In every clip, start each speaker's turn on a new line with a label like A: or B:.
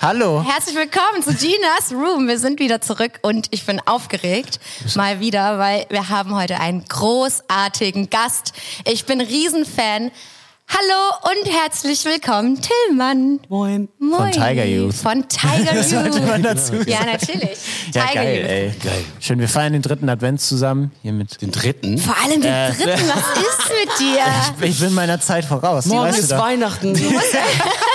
A: Hallo.
B: Herzlich willkommen zu Ginas Room. Wir sind wieder zurück und ich bin aufgeregt. Mal wieder, weil wir haben heute einen großartigen Gast. Ich bin Riesenfan. Hallo und herzlich willkommen, Tillmann.
C: Moin.
B: Moin.
A: Von Tiger Youth.
B: Von Tiger
A: Das sollte man
B: Youth.
A: dazu sagen.
B: Ja, natürlich.
A: Ja,
B: Tiger
A: geil,
B: Youth.
A: ey.
C: Geil.
A: Schön, wir feiern den dritten Advent zusammen. Hier mit.
C: Den dritten?
B: Vor allem den
A: Äh,
B: dritten. Was ist mit dir?
A: Ich bin meiner Zeit voraus.
C: Morgen
A: weißt du
C: ist. Weihnachten.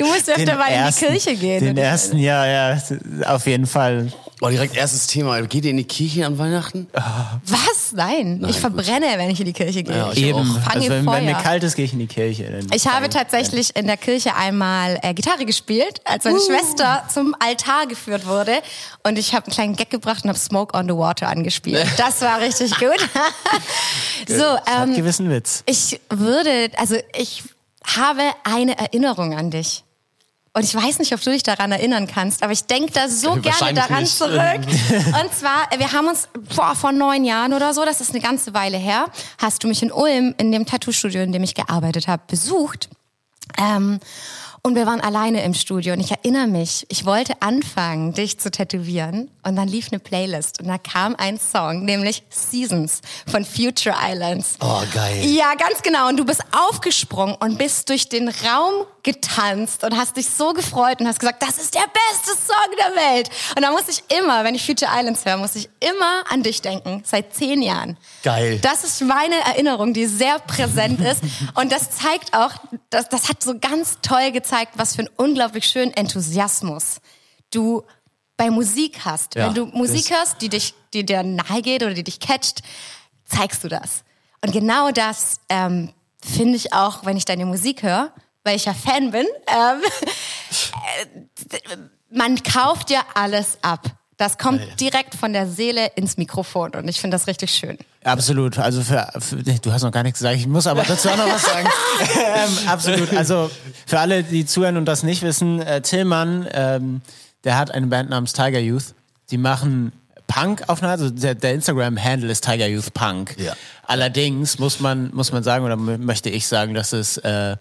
B: Du musst öfter mal in die Kirche gehen.
A: Den ersten, ja, ja, auf jeden Fall.
C: Oh, direkt erstes Thema. Geht ihr in die Kirche an Weihnachten?
B: Was? Nein. ich verbrenne, wenn ich in die Kirche gehe.
C: Ja, ich
B: ich
C: auch.
A: Eben.
B: fange
A: Also wenn, wenn mir
B: Feuer.
A: kalt ist, gehe ich in die Kirche.
B: Ich habe tatsächlich in der Kirche einmal äh, Gitarre gespielt, als meine Schwester zum Altar geführt wurde. Und ich habe einen kleinen Gag gebracht und habe Smoke on the Water angespielt. Das war richtig gut. so,
A: Hat
B: ähm,
A: gewissen Witz.
B: ich würde, also ich habe eine Erinnerung an dich. Und ich weiß nicht, ob du dich daran erinnern kannst, aber ich denke da so gerne
C: Wahrscheinlich
B: daran
C: nicht.
B: zurück. Und zwar, wir haben uns boah, vor neun Jahren oder so, das ist eine ganze Weile her, hast du mich in Ulm, in dem Tattoo-Studio, in dem ich gearbeitet habe, besucht. Ähm, und wir waren alleine im Studio und ich erinnere mich, ich wollte anfangen, dich zu tätowieren und dann lief eine Playlist und da kam ein Song, nämlich Seasons von Future Islands.
C: Oh, geil.
B: Ja, ganz genau. Und du bist aufgesprungen und bist durch den Raum getanzt und hast dich so gefreut und hast gesagt, das ist der beste Song der Welt. Und da muss ich immer, wenn ich Future Islands höre, muss ich immer an dich denken. Seit zehn Jahren.
C: Geil.
B: Das ist meine Erinnerung, die sehr präsent ist. Und das zeigt auch, das, das hat so ganz toll gezeigt, was für einen unglaublich schönen Enthusiasmus du bei Musik hast.
C: Ja,
B: Wenn du Musik hörst, die dich, die dir nahe geht oder die dich catcht, zeigst du das. Und genau das ähm, finde ich auch, wenn ich deine Musik höre, weil ich ja Fan bin. Ähm, äh, man kauft dir alles ab. Das kommt direkt von der Seele ins Mikrofon und ich finde das richtig schön.
A: Absolut. Also für, für du hast noch gar nichts gesagt. Ich muss aber dazu auch noch was sagen. ähm, absolut. Also für alle, die zuhören und das nicht wissen, äh, Tillmann, ähm, der hat eine Band namens Tiger Youth. Die machen Punk auf eine Art. Also der, der Instagram-Handle ist Tiger Youth Punk.
C: Ja.
A: Allerdings muss man muss man sagen oder möchte ich sagen, dass es äh,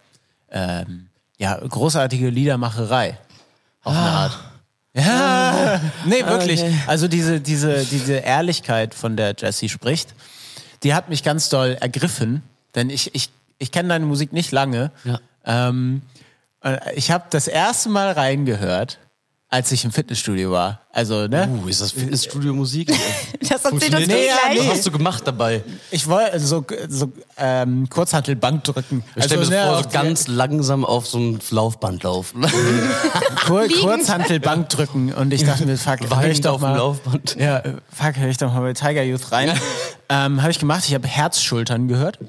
A: ähm, ja großartige Liedermacherei auf eine Art. Ja, nee, wirklich.
C: okay.
A: Also diese, diese, diese Ehrlichkeit, von der Jessie spricht, die hat mich ganz doll ergriffen, denn ich, ich, ich kenne deine Musik nicht lange.
C: Ja.
A: Ähm, äh, ich habe das erste Mal reingehört, als ich im Fitnessstudio war. Also, ne?
C: Uh, ist das Fitnessstudio Musik?
B: Das erzählt uns
A: Nee,
B: nee,
A: ja,
B: gleich.
A: nee.
C: Was hast du gemacht dabei?
A: Ich wollte so, so ähm, Kurzhantelbank drücken.
C: Ich stell mir
A: ne,
C: vor,
A: auf
C: so ganz langsam auf so ein Laufband laufen.
A: Kur Kurzhantelbank drücken und ich dachte mir, fuck, hör ich doch
C: auf dem
A: mal.
C: Laufband.
A: Ja, fuck, hör ich doch mal bei Tiger Youth rein. ähm, habe ich gemacht, ich habe Herzschultern gehört.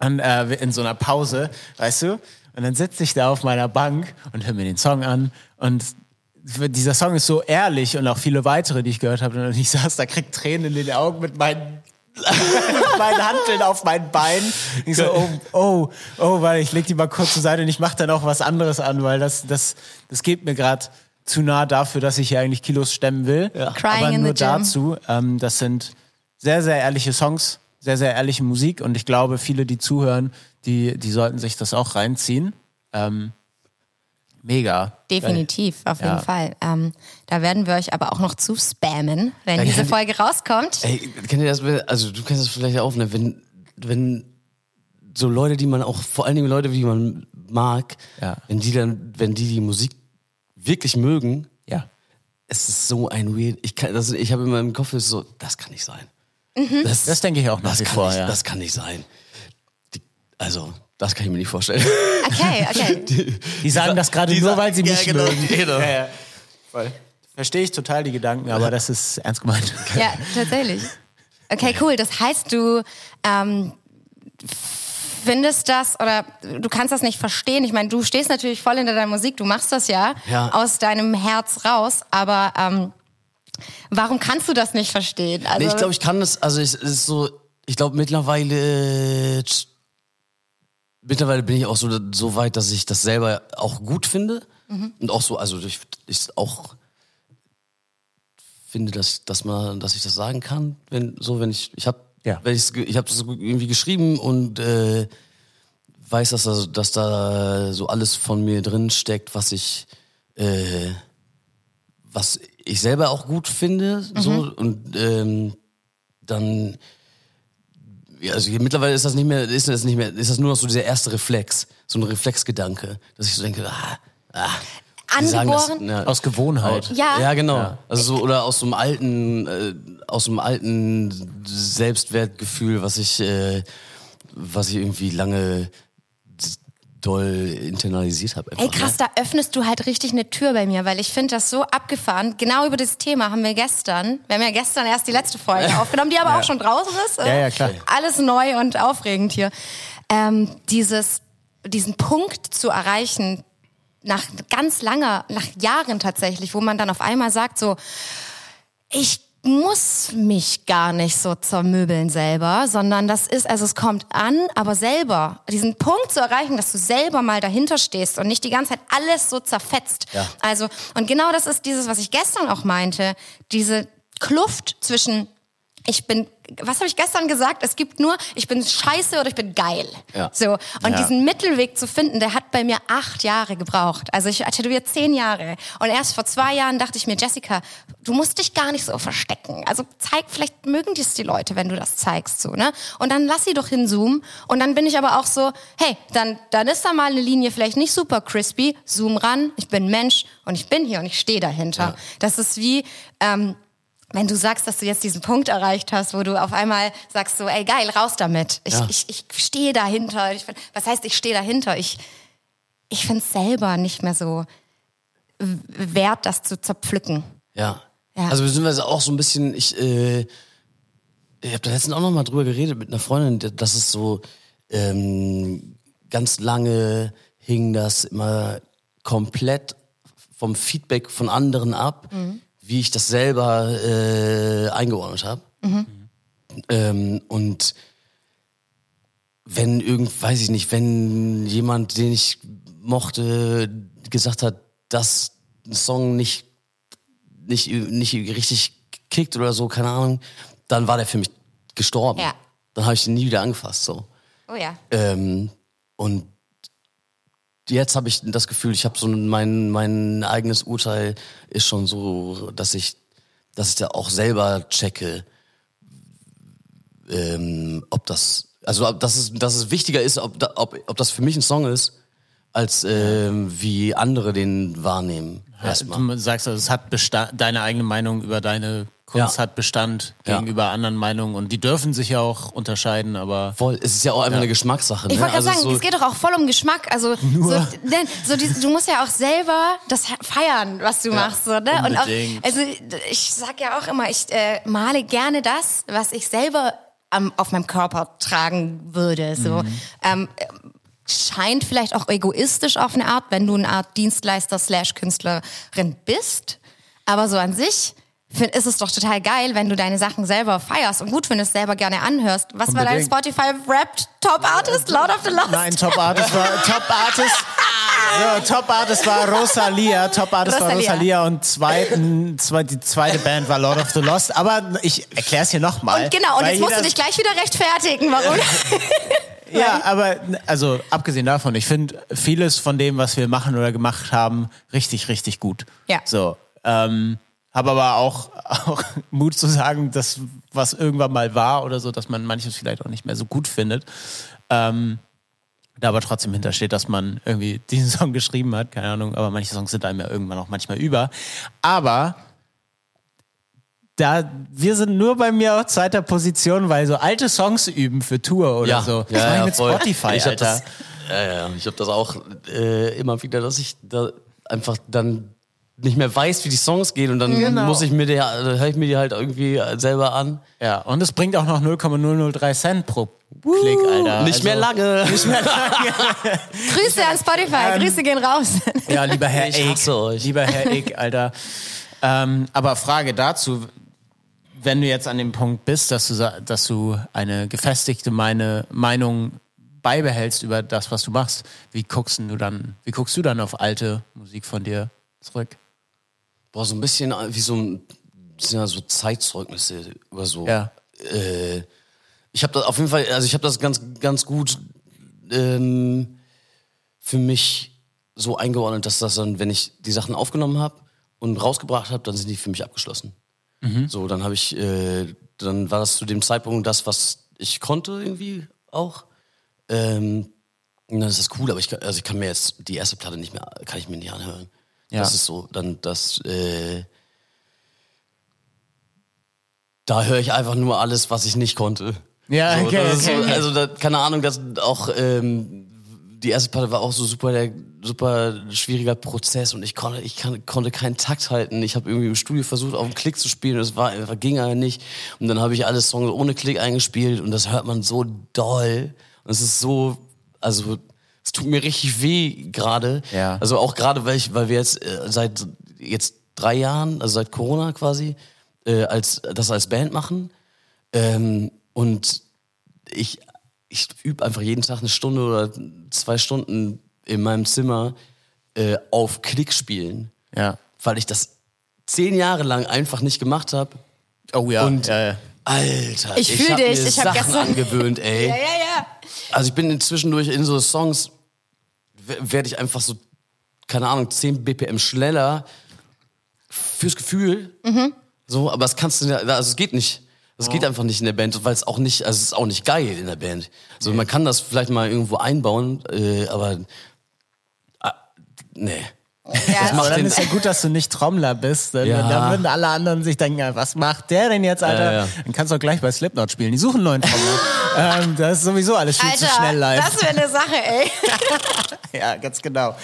A: Und äh, in so einer Pause, weißt du? Und dann sitze ich da auf meiner Bank und höre mir den Song an und dieser Song ist so ehrlich und auch viele weitere, die ich gehört habe. Und ich saß da, krieg Tränen in den Augen mit meinen mit meinen Hanteln auf mein Bein. Ich so, oh, oh, oh, weil ich leg die mal kurz zur Seite und ich mache dann auch was anderes an, weil das, das, das geht mir gerade zu nah dafür, dass ich hier eigentlich Kilos stemmen will.
B: Crying
A: Aber
B: in
A: nur
B: the gym.
A: dazu, ähm, das sind sehr, sehr ehrliche Songs, sehr, sehr ehrliche Musik und ich glaube, viele, die zuhören, die, die sollten sich das auch reinziehen. Ähm, mega.
B: Definitiv, auf jeden
A: Ja.
B: Fall. Ähm, da werden wir euch aber auch noch zu spammen, wenn diese
C: kennt-
B: Folge rauskommt.
C: Ey, kennt ihr das? Also du kennst das vielleicht auch, ne? Wenn, wenn so Leute, die man auch, vor allen Dingen Leute, die man mag,
A: Ja.
C: wenn die dann, wenn die die Musik wirklich mögen,
A: Ja.
C: es ist so ein weird. Ich kann, das, ich habe in meinem Kopf so, das kann nicht sein. Das,
A: Das denke ich auch nach
C: das
A: wie
C: kann
A: vor,
C: nicht,
A: ja.
C: Das kann nicht sein. Die, also, das kann ich mir nicht vorstellen.
B: Okay, okay.
A: Die sagen das gerade
C: die
A: nur,
C: sagen-
A: weil sie
C: ja,
A: mich
C: genau,
A: mögen.
C: genau.
A: Ja, ja. Voll. Verstehe ich total die Gedanken, aber das ist ernst gemeint.
B: Ja, tatsächlich. Okay, cool. Das heißt, du ähm, findest das oder du kannst das nicht verstehen. Ich meine, du stehst natürlich voll hinter deiner Musik, du machst das ja,
C: Ja.
B: aus deinem Herz raus, aber ähm, warum kannst du das nicht verstehen? Also,
C: Nee, ich glaube, ich kann das, also es ist so, ich glaube mittlerweile, äh, mittlerweile bin ich auch so, so weit, dass ich das selber auch gut finde. Und auch so, also ich, ich auch finde, dass, dass man, dass ich das sagen kann, wenn, so, wenn ich, ich habe,
A: Ja.
C: wenn ge- ich habe das irgendwie geschrieben und äh, weiß, dass da, dass da so alles von mir drin steckt, was ich äh, was ich selber auch gut finde, so und ähm, dann also mittlerweile ist das nicht mehr, ist das nicht mehr, ist das nur noch so dieser erste Reflex, so ein Reflexgedanke, dass ich so denke, ah, ah. sagen das,
B: Angeboren?
C: ja.
A: Aus Gewohnheit.
B: Ja.
C: Ja, genau. Also so, oder aus so einem alten, äh, aus so einem alten Selbstwertgefühl, was ich, äh, was ich irgendwie lange doll internalisiert habe.
B: Ey, krass, da öffnest du halt richtig eine Tür bei mir, weil ich finde das so abgefahren. Genau über das Thema haben wir gestern, wir haben ja gestern erst die letzte Folge aufgenommen, die aber auch schon draußen ist.
A: Ja, ja, klar.
B: Alles neu und aufregend hier. Ähm, dieses, diesen Punkt zu erreichen, nach ganz langer, nach Jahren tatsächlich, wo man dann auf einmal sagt so, ich muss mich gar nicht so zermöbeln selber, sondern das ist, also es kommt an, aber selber, diesen Punkt zu erreichen, dass du selber mal dahinter stehst und nicht die ganze Zeit alles so zerfetzt.
C: Ja.
B: Also, und genau das ist dieses, was ich gestern auch meinte, diese Kluft zwischen ich bin, was habe ich gestern gesagt? Es gibt nur, ich bin scheiße oder ich bin geil.
C: Ja.
B: So. Und
A: Ja.
B: diesen Mittelweg zu finden, der hat bei mir acht Jahre gebraucht. Also ich tätowiere zehn Jahre. Und erst vor zwei Jahren dachte ich mir, Jessica, du musst dich gar nicht so verstecken. Also zeig, vielleicht mögen dies die Leute, wenn du das zeigst, so, ne? Und dann lass sie doch hinzoomen. Und dann bin ich aber auch so, hey, dann, dann ist da mal eine Linie vielleicht nicht super crispy. Zoom ran. Ich bin Mensch und ich bin hier und ich stehe dahinter. Das ist wie, ähm, wenn du sagst, dass du jetzt diesen Punkt erreicht hast, wo du auf einmal sagst so, ey geil, raus damit. Ich,
C: Ja.
B: ich, ich stehe dahinter. Ich, was heißt, ich stehe dahinter? Ich, ich finde es selber nicht mehr so wert, das zu zerpflücken.
C: Ja.
B: Ja.
C: Also beziehungsweise auch so ein bisschen, ich, äh, ich habe da letztens auch noch mal drüber geredet mit einer Freundin, dass es so ähm, ganz lange hing das immer komplett vom Feedback von anderen ab, wie ich das selber äh, eingeordnet habe. Ähm, und wenn irgend, weiß ich nicht, wenn jemand, den ich mochte, gesagt hat, dass ein Song nicht nicht, nicht richtig kickt oder so, keine Ahnung, dann war der für mich gestorben.
B: Ja.
C: Dann habe ich ihn nie wieder angefasst. So.
B: Oh ja.
C: Ähm, und jetzt habe ich das Gefühl, ich habe so mein, mein eigenes Urteil ist schon so, dass ich, dass ich da auch selber checke, ähm, ob das, also ob- dass es, dass es wichtiger ist, ob, ob, ob das für mich ein Song ist, als ähm, wie andere den wahrnehmen. Erstmal.
A: Du sagst, also, es hat Bestand, deine eigene Meinung über deine Kunst
C: Ja.
A: hat Bestand
C: Ja.
A: gegenüber anderen Meinungen und die dürfen sich ja auch unterscheiden, aber
C: Voll, es ist ja auch einfach eine Geschmackssache.
B: Ich
C: ne?
B: wollte gerade
C: Also
B: sagen,
C: so-
B: es geht doch auch voll um Geschmack. Also so, denn, so die, du musst ja auch selber das feiern, was du machst. So, ne? Und auch, also ich sag ja auch immer, ich äh, male gerne das, was ich selber am, auf meinem Körper tragen würde. So. Ähm, scheint vielleicht auch egoistisch auf eine Art, wenn du eine Art Dienstleister slash Künstlerin bist. Aber so an sich find, ist es doch total geil, wenn du deine Sachen selber feierst und gut findest, selber gerne anhörst. Was war dein
A: Unbedingt.
B: Spotify Wrapped Top Artist, Lord of the Lost?
A: Nein, Top Artist war Top Artist. So, Top Artist war Rosalia, Top Artist war
B: Rosalia.
A: Rosalia und zweiten, zwei, die zweite Band war Lord of the Lost. Aber ich erkläre es hier nochmal.
B: Genau, und jetzt musst du dich gleich wieder rechtfertigen. Warum?
A: Ja, aber also abgesehen davon, ich finde vieles von dem, was wir machen oder gemacht haben, richtig, richtig gut.
B: Ja.
A: So, ähm, habe aber auch, auch Mut zu sagen, dass was irgendwann mal war oder so, dass man manches vielleicht auch nicht mehr so gut findet. Ähm, da aber trotzdem hintersteht, dass man irgendwie diesen Song geschrieben hat, keine Ahnung, aber manche Songs sind einem ja irgendwann auch manchmal über. Aber da, wir sind nur bei mir auf zweiter Position, weil so alte Songs üben für Tour oder
C: ja,
A: so. Das
C: ja,
A: mach ich
C: ja,
A: mit
C: voll.
A: Spotify,
C: ich hab
A: Alter.
C: Das, ja, ja, ich habe das auch äh, immer wieder, dass ich da einfach dann nicht mehr weiß, wie die Songs gehen und dann
A: Genau.
C: muss ich mir die, äh, höre ich mir die halt irgendwie selber an.
A: Ja, und es bringt auch noch 0,003 Cent pro Klick, Alter.
C: Nicht
A: Also-
C: mehr lange.
A: Nicht mehr lange.
B: Grüße an Spotify, Grüße gehen raus.
A: Ja, lieber Herr
C: Ich euch.
A: Lieber Herr Ick, Alter. Ähm, aber Frage dazu, wenn du jetzt an dem Punkt bist, dass du, dass du eine gefestigte meine, Meinung beibehältst über das, was du machst, wie guckst du dann, wie guckst du dann auf alte Musik von dir zurück?
C: Boah, so ein bisschen wie so ein sind ja so Zeitzeugnisse über so.
A: Ja.
C: Äh, ich habe das auf jeden Fall, also ich habe das ganz, ganz gut ähm, für mich so eingeordnet, dass das dann, wenn ich die Sachen aufgenommen habe und rausgebracht habe, dann sind die für mich abgeschlossen. So, dann habe ich, äh, dann war das zu dem Zeitpunkt das, was ich konnte irgendwie auch. Ähm, und dann ist das cool, aber ich kann, also ich kann mir jetzt die erste Platte nicht mehr, kann ich mir nicht anhören.
A: Ja.
C: Das ist so, dann das, äh, da höre ich einfach nur alles, was ich nicht konnte.
A: Ja,
C: so,
A: okay, okay,
C: so,
A: okay.
C: Also da, keine Ahnung, das auch ähm, die erste Platte war auch so super der super schwieriger Prozess und ich konnte ich kann, konnte keinen Takt halten. Ich habe irgendwie im Studio versucht auf den Klick zu spielen und es war einfach ging aber nicht und dann habe ich alle Songs ohne Klick eingespielt und das hört man so doll und es ist so also es tut mir richtig weh gerade.
A: Ja.
C: Also auch gerade weil ich weil wir jetzt äh, seit jetzt drei Jahren also seit Corona quasi äh, als das als Band machen ähm, und ich, ich übe einfach jeden Tag eine Stunde oder zwei Stunden in meinem Zimmer äh, auf Klick spielen,
A: Ja.
C: weil ich das zehn Jahre lang einfach nicht gemacht habe.
A: Oh ja.
C: Und
A: ja, ja.
C: Alter,
B: Ich fühl
C: hab
B: dich,
C: mir
B: ich hab
C: Sachen
B: gestern-
C: angewöhnt, ey.
B: Ja, ja, ja.
C: Also ich bin inzwischendurch in so Songs, werde ich einfach so, keine Ahnung, 10 BPM schneller fürs Gefühl.
B: Mhm.
C: So, aber das kannst du ja, also es geht nicht. Das geht einfach nicht in der Band, weil es auch nicht, also es ist auch nicht geil in der Band. Also man kann das vielleicht mal irgendwo einbauen, äh, aber ah, nee.
B: Ja,
C: macht
A: Aber dann ist ja gut, dass du nicht Trommler bist. Denn
C: Ja.
A: dann würden alle anderen sich denken, was macht der denn jetzt, Alter?
C: Ja, ja.
A: Dann kannst du auch gleich bei Slipknot spielen. Die suchen einen neuen Trommler. ähm, das ist sowieso alles viel
B: Alter,
A: zu schnell live.
B: das wäre eine Sache, ey.
A: Ja, ganz genau.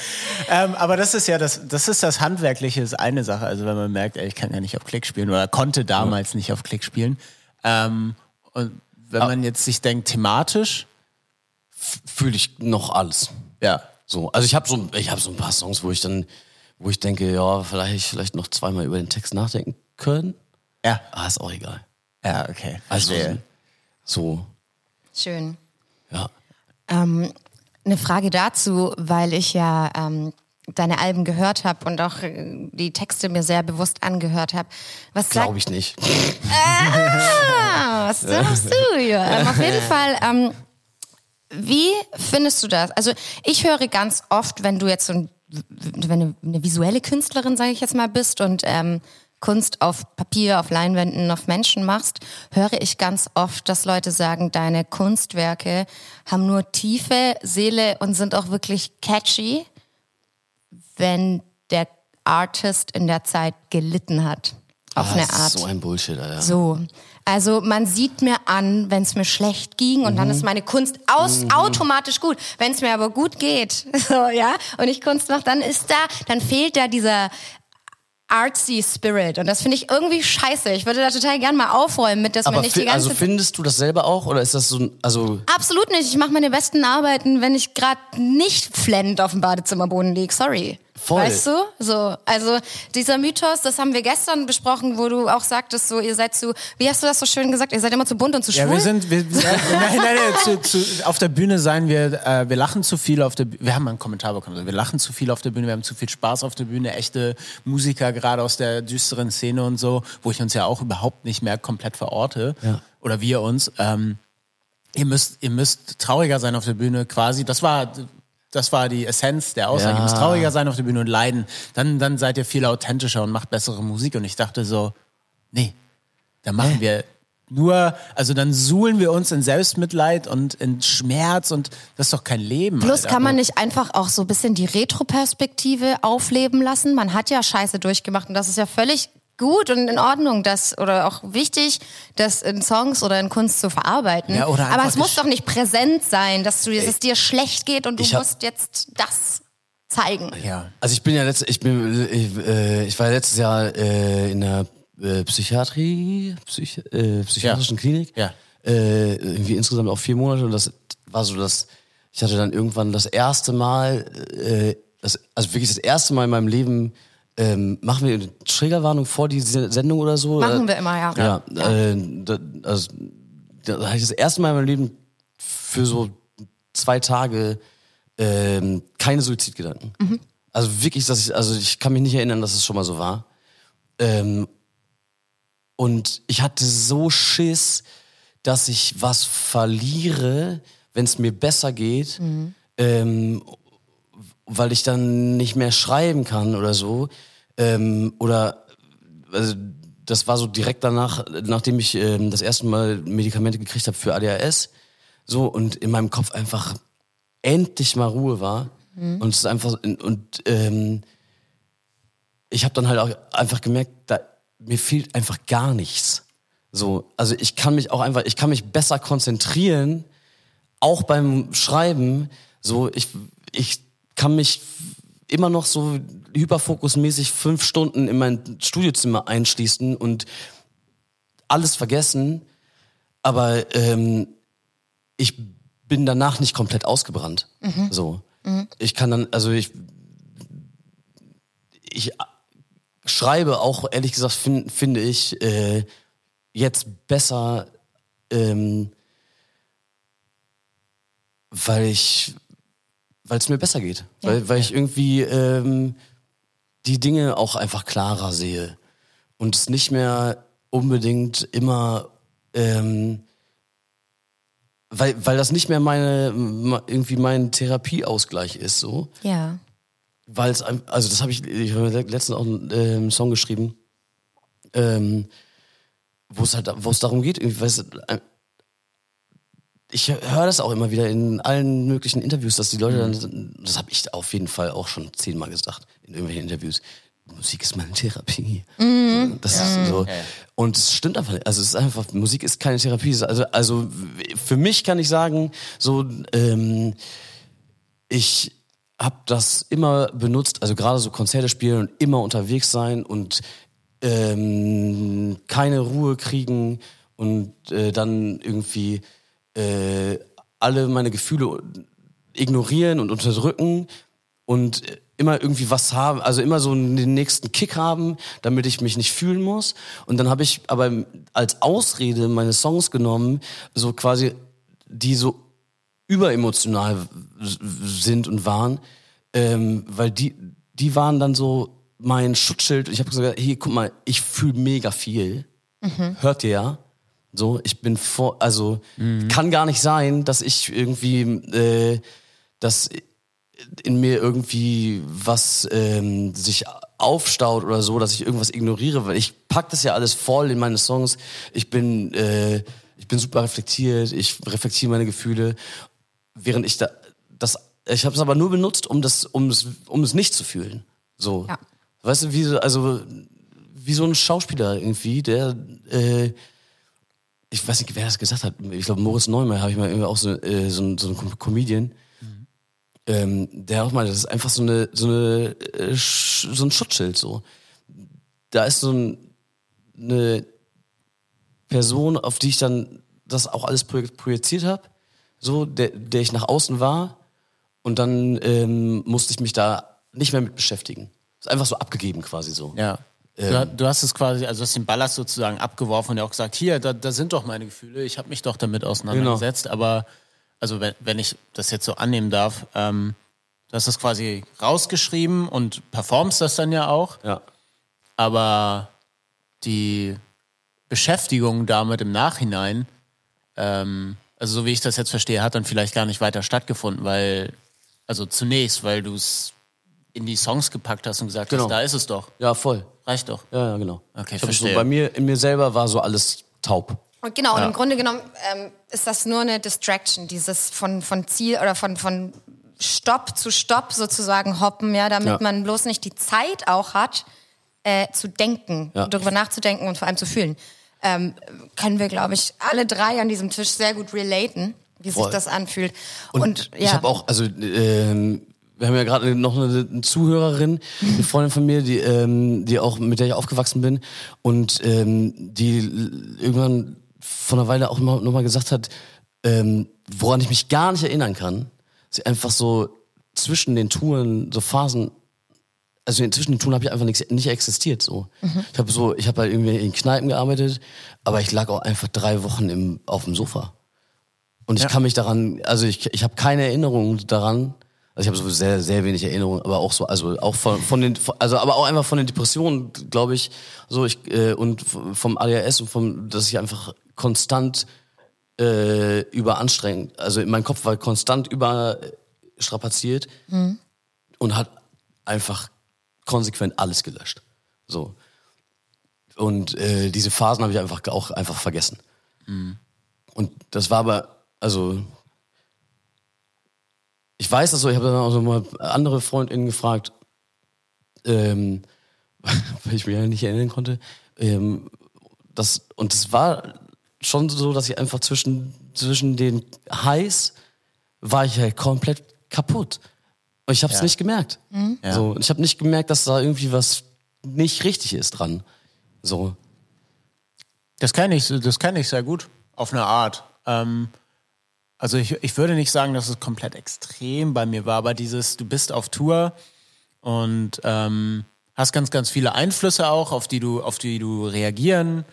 A: Ähm, aber das ist ja das, das ist das Handwerkliche, ist eine Sache. Also wenn man merkt, ey, ich kann ja nicht auf Klick spielen oder konnte damals nicht auf Klick spielen. Ähm, und wenn man jetzt sich denkt, thematisch,
C: Fühle ich noch alles.
A: ja,
C: So, also ich habe so, ich habe so ein paar Songs, wo ich dann, wo ich denke, ja, vielleicht, vielleicht noch zweimal über den Text nachdenken können.
A: ja,
C: Ah, ist auch egal.
A: ja, okay.
C: Also so,
B: Schön.
C: ja.
B: Ähm, eine Frage dazu, weil ich ja ähm, deine Alben gehört habe und auch äh, die Texte mir sehr bewusst angehört habe. Was
C: Glaube ich nicht.
B: Ah, was sagst du? Ähm, auf jeden Fall, ähm, wie findest du das? Also ich höre ganz oft, wenn du jetzt so ein, wenn du eine visuelle Künstlerin, sage ich jetzt mal, bist und ähm, Kunst auf Papier, auf Leinwänden, auf Menschen machst, höre ich ganz oft, dass Leute sagen, deine Kunstwerke haben nur Tiefe, Seele und sind auch wirklich catchy, wenn der Artist in der Zeit gelitten hat. Auf
C: Ah,
B: eine Art.
C: So ein Bullshit, Alter.
B: So. Also man sieht mir an, wenn es mir schlecht ging und dann
C: Mhm.
B: ist meine Kunst aus, automatisch gut. Wenn es mir aber gut geht, so, ja, und ich Kunst mache, dann ist da, dann fehlt da dieser artsy Spirit und das finde ich irgendwie scheiße. Ich würde da total gern mal aufräumen mit, dass man
C: Aber
B: nicht die ganze
C: also findest du das selber auch oder ist das so ein, also
B: Absolut nicht. Ich mache meine besten Arbeiten, wenn ich gerade nicht flennend auf dem Badezimmerboden lieg. Sorry.
C: Voll.
B: Weißt du? So, also dieser Mythos, das haben wir gestern besprochen, wo du auch sagtest, so ihr seid zu, wie hast du das so schön gesagt? Ihr seid immer zu bunt und zu schwul.
A: Ja, wir sind, wir, nein, nein, nein, zu, zu, auf der Bühne sein wir, äh, wir lachen zu viel auf der Bühne, wir haben mal einen Kommentar bekommen, also wir lachen zu viel auf der Bühne, wir haben zu viel Spaß auf der Bühne, echte Musiker, gerade aus der düsteren Szene und so, wo ich uns ja auch überhaupt nicht mehr komplett verorte,
C: Ja.
A: oder wir uns, ähm, ihr müsst, ihr müsst trauriger sein auf der Bühne quasi, das war, das war die Essenz der Aussage,
C: Ja.
A: ihr müsst trauriger sein auf der Bühne und leiden, dann, dann seid ihr viel authentischer und macht bessere Musik und ich dachte so, nee, da machen wir nur, also dann suhlen wir uns in Selbstmitleid und in Schmerz und das ist doch kein Leben.
B: Plus
A: Alter.
B: kann man nicht einfach auch so ein bisschen die Retroperspektive aufleben lassen. Man hat ja Scheiße durchgemacht und das ist ja völlig gut und in Ordnung, das oder auch wichtig, das in Songs oder in Kunst zu verarbeiten.
A: Ja, oder
B: Aber es muss doch nicht präsent sein, dass du, dass es dir schlecht geht und du musst jetzt das zeigen.
A: Ja.
C: Also ich bin ja letzt, ich bin, ich, äh, ich war ja letztes Jahr äh, in der äh, Psychiatrie, Psych, äh, psychiatrischen
A: Ja.
C: Klinik.
A: Ja.
C: Äh, irgendwie insgesamt auch vier Monate und das war so das, ich hatte dann irgendwann das erste Mal, äh, das, also wirklich das erste Mal in meinem Leben, ähm, machen wir eine Triggerwarnung vor die Se- Sendung oder so?
B: Machen
C: Äh,
B: wir immer, ja.
C: Ja, Äh, da, also, da hatte ich das erste Mal in meinem Leben für so zwei Tage ähm, keine Suizidgedanken. Also wirklich, dass ich, also ich kann mich nicht erinnern, dass es schon mal so war. Ähm, und ich hatte so Schiss, dass ich was verliere, wenn es mir besser geht. Ähm, weil ich dann nicht mehr schreiben kann oder so. Ähm, oder also das war so direkt danach, nachdem ich ähm, das erste Mal Medikamente gekriegt habe für ADHS. So und in meinem Kopf einfach endlich mal Ruhe war. Und es ist einfach und ähm, ich habe dann halt auch einfach gemerkt, da mir fehlt einfach gar nichts. So, also ich kann mich auch einfach, ich kann mich besser konzentrieren, auch beim Schreiben. So, ich ich kann mich immer noch so hyperfokusmäßig fünf Stunden in mein Studiozimmer einschließen und alles vergessen, aber ähm, ich bin danach nicht komplett ausgebrannt. So, ich kann dann, also ich ich schreibe auch ehrlich gesagt fin, finde ich äh, jetzt besser, ähm, weil ich weil es mir besser geht, weil weil ich irgendwie ähm, die Dinge auch einfach klarer sehe. Und es nicht mehr unbedingt immer ähm, weil weil das nicht mehr meine irgendwie mein Therapieausgleich ist so.
B: Ja.
C: weil es also das habe ich ich habe letztens auch einen ähm, Song geschrieben ähm, wo es halt wo es darum geht irgendwie weißt ich höre das auch immer wieder in allen möglichen Interviews dass die Leute dann das habe ich auf jeden Fall auch schon zehnmal gesagt in irgendwelchen Interviews Musik ist meine Therapie. Das ist so. Und es stimmt einfach nicht. Also es ist einfach, Musik ist keine Therapie. Also, also für mich kann ich sagen, so, ähm, ich habe das immer benutzt, also gerade so Konzerte spielen und immer unterwegs sein und ähm, keine Ruhe kriegen und äh, dann irgendwie äh, alle meine Gefühle ignorieren und unterdrücken und immer irgendwie was haben, also immer so den nächsten Kick haben, damit ich mich nicht fühlen muss. Und dann habe ich aber als Ausrede meine Songs genommen, so quasi, die so überemotional sind und waren, ähm, weil die, die waren dann so mein Schutzschild. Ich habe gesagt, hey, guck mal, ich fühle mega viel. Hört ihr ja? So, ich bin vor, also kann gar nicht sein, dass ich irgendwie, äh, dass in mir irgendwie was ähm, sich aufstaut oder so, dass ich irgendwas ignoriere, weil ich pack das ja alles voll in meine Songs. Ich bin, äh, ich bin super reflektiert, ich reflektiere meine Gefühle, während ich da das, ich habe es aber nur benutzt, um das, um es, um es nicht zu fühlen. So,
B: Ja.
C: weißt du, wie so, also wie so ein Schauspieler irgendwie, der äh, ich weiß nicht, wer das gesagt hat. Ich glaube, Moritz Neumann habe ich mal irgendwie auch so, äh, so, so ein Com- Comedian, ähm, der auch mal, das ist einfach so eine, so eine, äh, so ein Schutzschild so. Da ist so ein, eine Person, auf die ich dann das auch alles projiziert habe, so, der, der ich nach außen war und dann ähm, musste ich mich da nicht mehr mit beschäftigen. Ist einfach so abgegeben quasi so.
A: Ja. Du, du hast es quasi, also hast den Ballast sozusagen abgeworfen und ja auch gesagt, hier, da, da sind doch meine Gefühle, ich habe mich doch damit auseinandergesetzt, aber also wenn, wenn ich das jetzt so annehmen darf, ähm, du hast das quasi rausgeschrieben und performst das dann ja auch,
C: Ja.
A: aber die Beschäftigung damit im Nachhinein, ähm, also so wie ich das jetzt verstehe, hat dann vielleicht gar nicht weiter stattgefunden, weil, also zunächst, weil du es in die Songs gepackt hast und gesagt
C: Genau.
A: hast, da ist es doch,
C: Ja, voll.
A: Reicht doch.
C: Ja, ja, genau.
A: Okay,
C: ich hab so,
A: verstehe.
C: bei mir, in mir selber war so alles taub.
B: Und genau, und im Grunde genommen ähm, ist das nur eine Distraction, dieses von, von Ziel oder von, von Stopp zu Stopp sozusagen hoppen, ja, damit
C: Ja.
B: man bloß nicht die Zeit auch hat, äh, zu denken,
C: Ja.
B: darüber nachzudenken und vor allem zu fühlen. Ähm, können wir, glaube ich, alle drei an diesem Tisch sehr gut relaten, wie sich
C: Voll.
B: das anfühlt.
C: Und,
B: Und, ja.
C: ich habe auch, also ähm, wir haben ja gerade noch eine, eine Zuhörerin, eine Freundin von mir, die, ähm, die auch mit der ich aufgewachsen bin und ähm, die irgendwann vor einer Weile auch noch, noch mal gesagt hat, ähm, woran ich mich gar nicht erinnern kann, sie einfach so zwischen den Touren so Phasen also zwischen den Touren habe ich einfach nicht, nicht existiert so. Ich habe so, ich habe halt irgendwie in Kneipen gearbeitet, aber ich lag auch einfach drei Wochen im, auf dem Sofa. Und ich kann mich daran, also ich, ich habe keine Erinnerung daran. Also ich habe so sehr, sehr wenig Erinnerung, aber auch so, also auch von, von den, also aber auch einfach von den Depressionen, glaube ich, so ich äh, und vom ADHS und vom, dass ich einfach konstant äh, überanstrengend, also in meinem Kopf war konstant überstrapaziert und hat einfach konsequent alles gelöscht. So. Und äh, diese Phasen habe ich einfach auch einfach vergessen. Und das war aber, also ich weiß das so, ich habe dann auch so mal andere FreundInnen gefragt, ähm, weil ich mich ja nicht erinnern konnte. Ähm, das, und es war schon so, dass ich einfach zwischen, zwischen den Highs war ich halt komplett kaputt. Und ich habe es
A: Ja.
C: nicht gemerkt.
A: Ja.
C: So, ich habe nicht gemerkt, dass da irgendwie was nicht richtig ist dran. So.
A: Das kenne ich, das kenne ich sehr gut, auf eine Art. Ähm, also ich, ich würde nicht sagen, dass es komplett extrem bei mir war, aber dieses, du bist auf Tour und ähm, hast ganz, ganz viele Einflüsse auch, auf die du, auf die du reagieren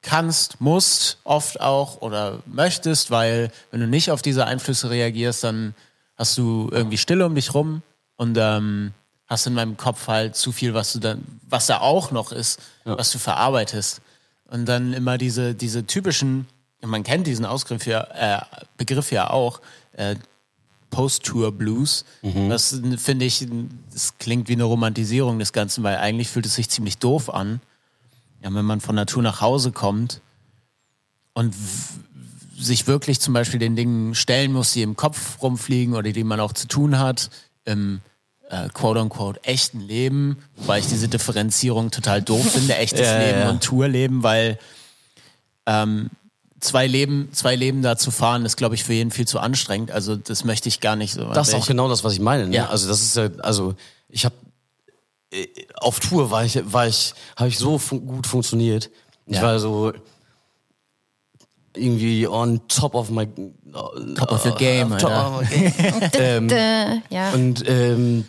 A: kannst, musst, oft auch oder möchtest, weil wenn du nicht auf diese Einflüsse reagierst, dann hast du irgendwie Stille um dich rum und ähm, hast in meinem Kopf halt zu viel, was du dann, was da auch noch ist, was du verarbeitest. Und dann immer diese, diese typischen, man kennt diesen Ausgriff ja, äh, Begriff ja auch, äh, Post-Tour Blues. Das finde ich, das klingt wie eine Romantisierung des Ganzen, weil eigentlich fühlt es sich ziemlich doof an. Ja, wenn man von Natur nach Hause kommt und sich wirklich zum Beispiel den Dingen stellen muss, die im Kopf rumfliegen oder die man auch zu tun hat, im äh, quote-unquote echten Leben, weil ich diese Differenzierung total doof finde, echtes
C: ja,
A: Leben
C: ja.
A: und Tourleben, weil ähm, zwei Leben, zwei Leben da zu fahren, ist, glaube ich, für jeden viel zu anstrengend. Also das möchte ich gar nicht so.
C: Das ist
A: Wenn
C: auch
A: ich-
C: genau das, was ich meine. Ne?
A: Ja.
C: Also das ist ja, also ich habe auf Tour war ich, war ich, habe ich so fun gut funktioniert. Ich
A: Ja.
C: war so irgendwie on top of my
A: Top of your game,
C: top
A: Alter.
C: of my game.
B: Äh, ja.
C: Und ähm,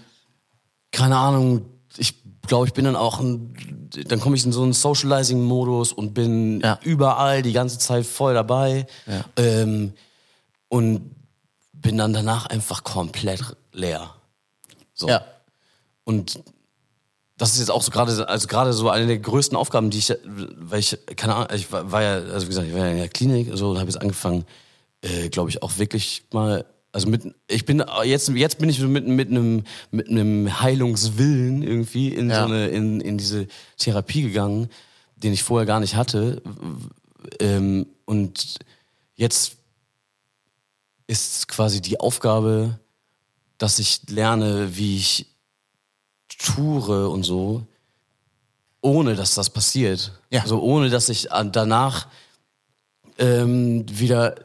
C: keine Ahnung, ich glaube, ich bin dann auch, ein, dann komme ich in so einen Socializing-Modus und bin
A: Ja.
C: überall die ganze Zeit voll dabei. Ähm, und bin dann danach einfach komplett leer. So.
A: Ja.
C: Und das ist jetzt auch so gerade, also gerade so eine der größten Aufgaben, die ich, weil ich, keine Ahnung, ich war, war ja, also wie gesagt, ich war ja in der Klinik so und habe jetzt angefangen, äh, glaube ich, auch wirklich mal, also mit, ich bin jetzt, jetzt bin ich so mit, mit einem, mit einem Heilungswillen irgendwie in
A: Ja.
C: so eine, in, in diese Therapie gegangen, den ich vorher gar nicht hatte. Ähm, und jetzt ist quasi die Aufgabe, dass ich lerne, wie ich toure und so, ohne dass das passiert.
A: Ja.
C: So ohne dass ich an- danach ähm, wieder,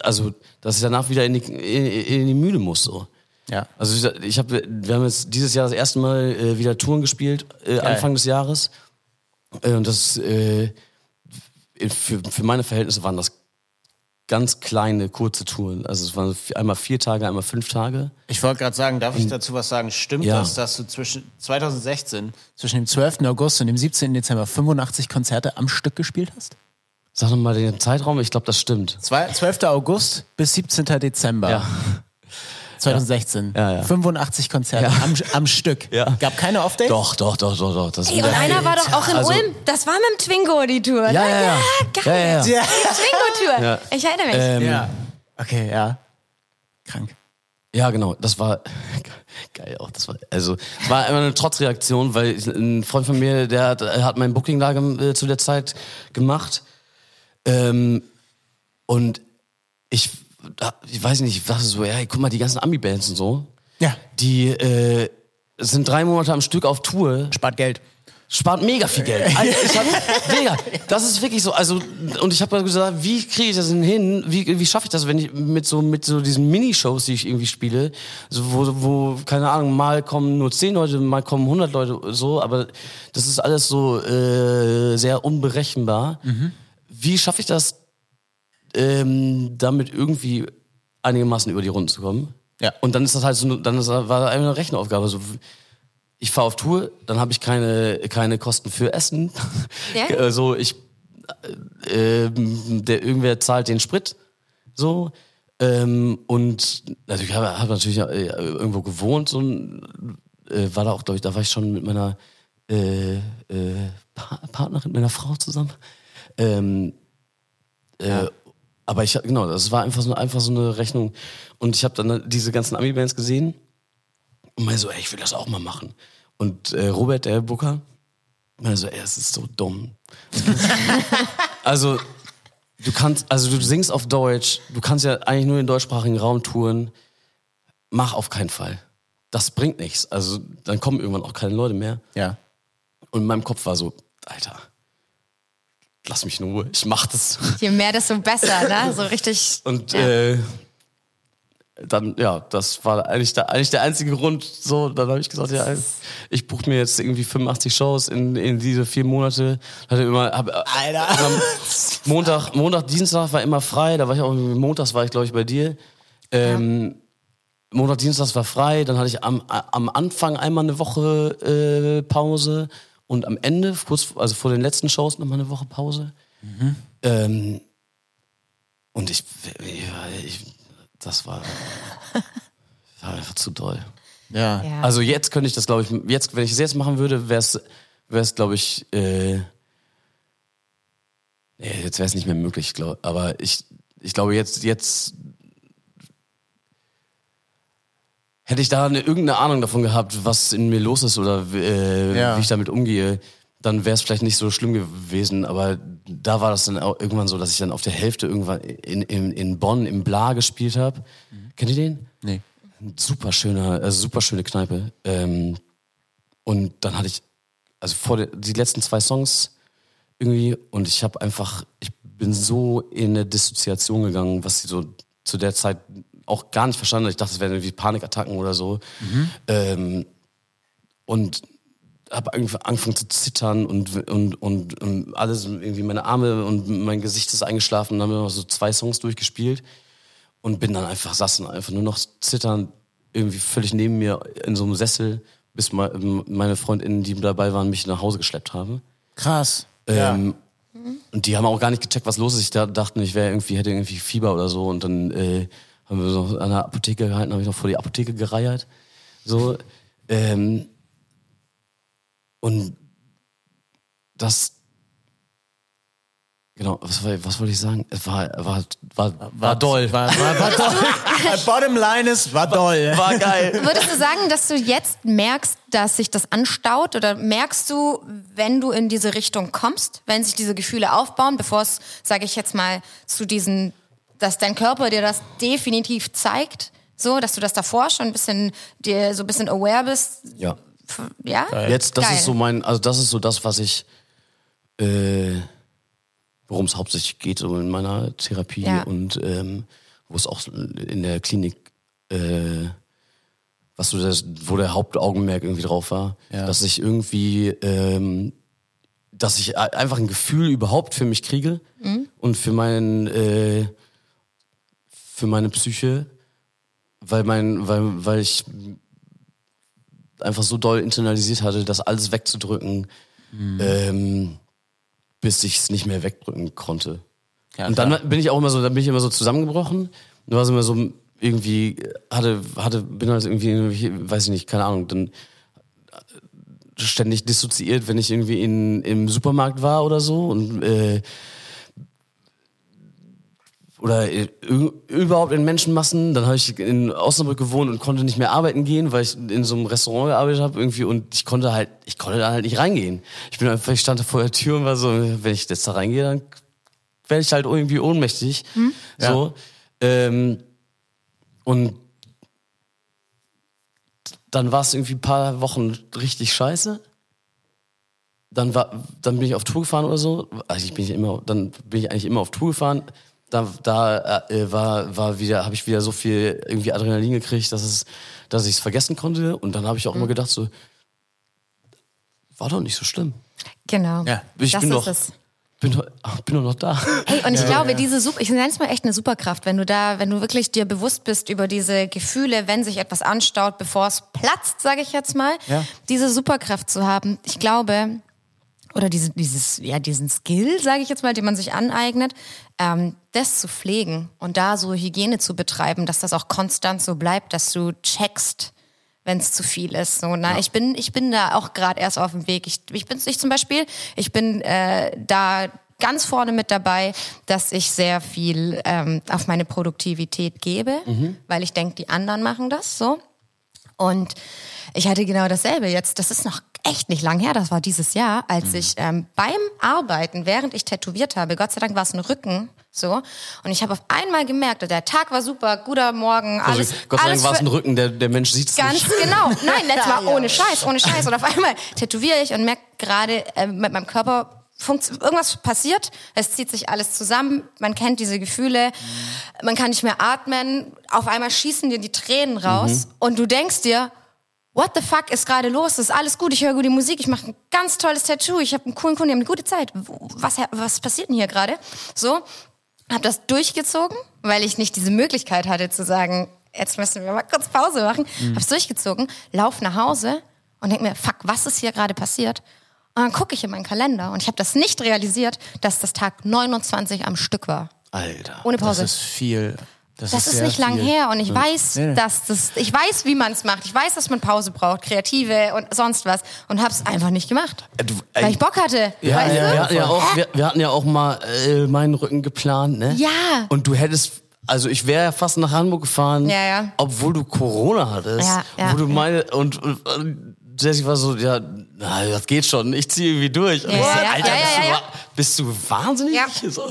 C: also dass ich danach wieder in die, in, in die Mühle muss so.
A: Ja.
C: Also ich, ich habe, wir haben jetzt dieses Jahr das erste Mal äh, wieder Touren gespielt, äh, Anfang des Jahres. Äh, und das äh, für, für meine Verhältnisse waren das ganz kleine, kurze Touren. Also es waren einmal vier Tage, einmal fünf Tage.
A: Ich wollte gerade sagen, darf ich dazu was sagen? Stimmt
C: Ja.
A: das, dass du zwischen 2016, zwischen dem 12. August und dem 17. Dezember 85 Konzerte am Stück gespielt hast?
C: Sag noch mal den Zeitraum, ich glaube, das stimmt.
A: Zwei- 12. August bis 17. Dezember
C: Ja.
A: 2016.
C: Ja, ja.
A: 85 Konzerte
C: Ja.
A: am, am Stück.
C: Ja.
A: Gab keine Off-Days?
C: Doch, doch, doch, doch, doch. Das
B: Ey, und einer war doch auch in
C: Also-
B: Ulm. Das war mit dem Twingo die Tour.
C: Ja,
B: ne?
C: ja, ja.
B: geil.
C: Ja, ja, ja.
A: Ja.
B: Die Twingo-Tour.
C: Ja.
B: Ich erinnere mich.
C: Ähm,
A: Ja. Okay, ja. Krank.
C: Ja, genau. Das war geil auch. Das war also war immer eine Trotzreaktion, weil ein Freund von mir, der hat, hat mein Booking da äh, zu der Zeit gemacht ähm, und ich, ich weiß nicht, ich dachte so, ja, guck mal, die ganzen Ami-Bands und so,
A: Ja.
C: die äh, sind drei Monate am Stück auf Tour.
A: Spart Geld.
C: spart mega viel Geld. Alter, ich hab, mega. Das ist wirklich so. Also und ich habe gesagt, wie kriege ich das denn hin? Wie, wie schaffe ich das, wenn ich mit so mit so diesen Minishows, die ich irgendwie spiele, so, wo, wo keine Ahnung, mal kommen nur 10 Leute, mal kommen 100 Leute, so. Aber das ist alles so äh, sehr unberechenbar. Wie schaffe ich das, ähm, damit irgendwie einigermaßen über die Runden zu kommen?
A: Ja.
C: Und dann ist das halt so, dann ist, war das eine Rechenaufgabe. So, ich fahre auf Tour, dann habe ich keine, keine Kosten für Essen.
B: Ja.
C: Also ich, äh, der irgendwer zahlt den Sprit, so. Ähm, und natürlich habe hab natürlich äh, irgendwo gewohnt, so äh, war da auch, glaube ich, da war ich schon mit meiner äh, äh, pa Partnerin, meiner Frau zusammen. Ähm, äh, aber ich genau, das war einfach so, einfach so eine Rechnung. Und ich habe dann diese ganzen Ami-Bands gesehen und meinte so, ey, ich will das auch mal machen. Und äh, Robert, der Booker, meinte so, ey, es ist so dumm. also, du kannst, also du singst auf Deutsch, du kannst ja eigentlich nur in deutschsprachigen Raum touren. Mach auf keinen Fall. Das bringt nichts. Also, dann kommen irgendwann auch keine Leute mehr.
A: Ja.
C: Und in meinem Kopf war so, Alter, lass mich in Ruhe, ich mach das.
B: Je mehr, desto besser, ne? So richtig.
C: Und
B: ja.
C: äh, dann, ja, das war eigentlich der, eigentlich der einzige Grund. So, dann habe ich gesagt, ja, ich buche mir jetzt irgendwie 85 Shows in, in diese vier Monate. Hatte immer, hab,
A: Alter.
C: Immer Montag, Montag, Dienstag war immer frei. Da war ich auch montags war ich glaube ich bei dir. Ähm, Montag, Dienstag war frei. Dann hatte ich am, am Anfang einmal eine Woche äh, Pause und am Ende, kurz, also vor den letzten Shows nochmal eine Woche Pause. Ähm, und ich, ja, ich, das war, war einfach zu doll.
A: Ja.
B: Ja.
C: Also jetzt könnte ich das, glaube ich, jetzt, wenn ich es jetzt machen würde, wäre es, wäre es, glaube ich, äh, nee, jetzt wäre es nicht mehr möglich, glaub, aber ich, ich glaube jetzt, jetzt hätte ich da eine, irgendeine Ahnung davon gehabt, was in mir los ist oder äh,
A: Ja.
C: wie ich damit umgehe, dann wäre es vielleicht nicht so schlimm gewesen. Aber da war das dann auch irgendwann so, dass ich dann auf der Hälfte irgendwann in, in, in Bonn im Bla gespielt habe. Kennt ihr den?
A: Nee.
C: super schöner, also super schöne Kneipe. Ähm, und dann hatte ich, also vor der, die letzten zwei Songs irgendwie, und ich habe einfach, ich bin so in eine Dissoziation gegangen, was sie so zu der Zeit auch gar nicht verstanden. Ich dachte, es wären irgendwie Panikattacken oder so. Ähm, und habe irgendwie angefangen zu zittern und, und, und, und alles, irgendwie meine Arme und mein Gesicht ist eingeschlafen und dann haben wir noch so zwei Songs durchgespielt und bin dann einfach saßen, einfach nur noch zittern, irgendwie völlig neben mir in so einem Sessel, bis me- meine Freundinnen, die dabei waren, mich nach Hause geschleppt haben.
A: Krass.
C: Ähm, Und die haben auch gar nicht gecheckt, was los ist. Ich da, dachten, ich wäre irgendwie, hätte irgendwie Fieber oder so. Und dann äh, haben wir so an der Apotheke gehalten, habe ich noch vor die Apotheke gereiert. So. Ähm, und das Genau, was, war- was wollte ich sagen? Es war, war, war, war doll.
A: War, war, war doll. Bottom line ist, war doll.
C: War geil.
B: Würdest du sagen, dass du jetzt merkst, dass sich das anstaut? Oder merkst du, wenn du in diese Richtung kommst, wenn sich diese Gefühle aufbauen, bevor es, sage ich jetzt mal, zu diesen, dass dein Körper dir das definitiv zeigt? So, dass du das davor schon ein bisschen, dir so ein bisschen aware bist?
C: Ja.
B: Ja?
C: Jetzt, das
B: Geil.
C: ist so mein, also das ist so das, was ich, äh, worum es hauptsächlich geht, so in meiner Therapie
B: Ja.
C: und ähm, wo es auch in der Klinik, äh, was so das, wo der Hauptaugenmerk irgendwie drauf war,
A: Ja.
C: dass ich irgendwie, ähm, dass ich einfach ein Gefühl überhaupt für mich kriege
B: Mhm.
C: und für meinen, äh, für meine Psyche, weil mein, weil, weil ich einfach so doll internalisiert hatte, das alles wegzudrücken, ähm, bis ich es nicht mehr wegdrücken konnte.
A: Ja,
C: und dann
A: klar.
C: bin ich auch immer so, dann bin ich immer so zusammengebrochen. Du warst immer so irgendwie hatte hatte bin halt irgendwie, irgendwie weiß ich nicht, keine Ahnung, dann ständig dissoziiert, wenn ich irgendwie in im Supermarkt war oder so und äh, oder überhaupt in Menschenmassen. Dann habe ich in Osnabrück gewohnt und konnte nicht mehr arbeiten gehen, weil ich in so einem Restaurant gearbeitet habe irgendwie und ich konnte halt, ich konnte da halt nicht reingehen. Ich bin einfach, ich stand da vor der Tür und war so, wenn ich jetzt da reingehe, dann werde ich halt irgendwie ohnmächtig. So. Ähm, und dann war es irgendwie ein paar Wochen richtig scheiße. Dann war, dann bin ich auf Tour gefahren oder so. Also ich bin ich immer, dann bin ich eigentlich immer auf Tour gefahren. Da, da äh, war, war wieder, habe ich wieder so viel irgendwie Adrenalin gekriegt, dass es, dass ich es vergessen konnte. Und dann habe ich auch immer gedacht so, war doch nicht so schlimm.
B: Genau.
A: Ja.
C: Ich
B: das
C: bin
B: ist
C: doch,
B: es.
C: bin doch, bin doch noch da.
B: Hey, und ich glaube, diese Super, ich nenne es mal echt eine Superkraft, wenn du da, wenn du wirklich dir bewusst bist über diese Gefühle, wenn sich etwas anstaut, bevor es platzt, sage ich jetzt mal,
A: Ja.
B: diese Superkraft zu haben. Ich glaube, oder diese, dieses, ja, diesen Skill, sage ich jetzt mal, den man sich aneignet, ähm, das zu pflegen und da so Hygiene zu betreiben, dass das auch konstant so bleibt, dass du checkst, wenn es zu viel ist. So, na, ich bin, ich bin da auch gerade erst auf dem Weg. Ich, ich bin, ich zum Beispiel, ich bin äh, da ganz vorne mit dabei, dass ich sehr viel ähm, auf meine Produktivität gebe, weil ich denke, die anderen machen das so. Und ich hatte genau dasselbe jetzt. Das ist noch echt nicht lang her. Das war dieses Jahr, als
C: Mhm.
B: ich ähm, beim Arbeiten, während ich tätowiert habe, Gott sei Dank war es ein Rücken, so. Und ich habe auf einmal gemerkt, der Tag war super, guter Morgen, alles.
C: also, Gott sei Dank war es ein Rücken, der, der Mensch sieht es
B: Ganz
C: nicht.
B: genau. Nein, letztes Mal ohne Scheiß, ohne Scheiß. Und auf einmal tätowiere ich und merke gerade äh, mit meinem Körper, irgendwas passiert, es zieht sich alles zusammen, man kennt diese Gefühle, man kann nicht mehr atmen, auf einmal schießen dir die Tränen raus und du denkst dir, what the fuck ist gerade los? Ist alles gut, ich höre gute Musik, ich mache ein ganz tolles Tattoo, ich habe einen coolen Kunden, die haben eine gute Zeit. Was, was passiert denn hier gerade? So, habe das durchgezogen, weil ich nicht diese Möglichkeit hatte zu sagen, jetzt müssen wir mal kurz Pause machen. Hab's durchgezogen, lauf nach Hause und denk mir, fuck, was ist hier gerade passiert? Und dann gucke ich in meinen Kalender und ich habe das nicht realisiert, dass das Tag 29 am Stück war.
C: Alter.
B: Ohne
A: Das
B: Pause.
A: ist viel. Das,
B: Das ist
A: sehr
B: nicht lang
A: viel.
B: her und ich weiß,
A: Nee, nee.
B: dass das, ich weiß, wie man es macht. Ich weiß, dass man Pause braucht, kreative und sonst was und hab's einfach nicht gemacht,
C: Äh, du-
B: weil
C: ey,
B: ich Bock hatte.
C: Ja,
B: weißt
C: ja,
B: du?
C: wir, hatten ja auch, wir, wir hatten ja auch mal äh, meinen Rücken geplant, ne?
B: Ja.
C: Und du hättest, also ich wäre ja fast nach Hamburg gefahren,
B: Ja, ja.
C: obwohl du Corona hattest.
B: Ja, ja,
C: wo du meine, und, und, und Jessie war so, ja, na, das geht schon, ich ziehe irgendwie durch. Und
B: Ja,
C: ich so,
B: ja.
C: Alter,
B: Ja,
C: bist,
B: ja,
C: du, bist du wahnsinnig?
B: Ja.
C: So.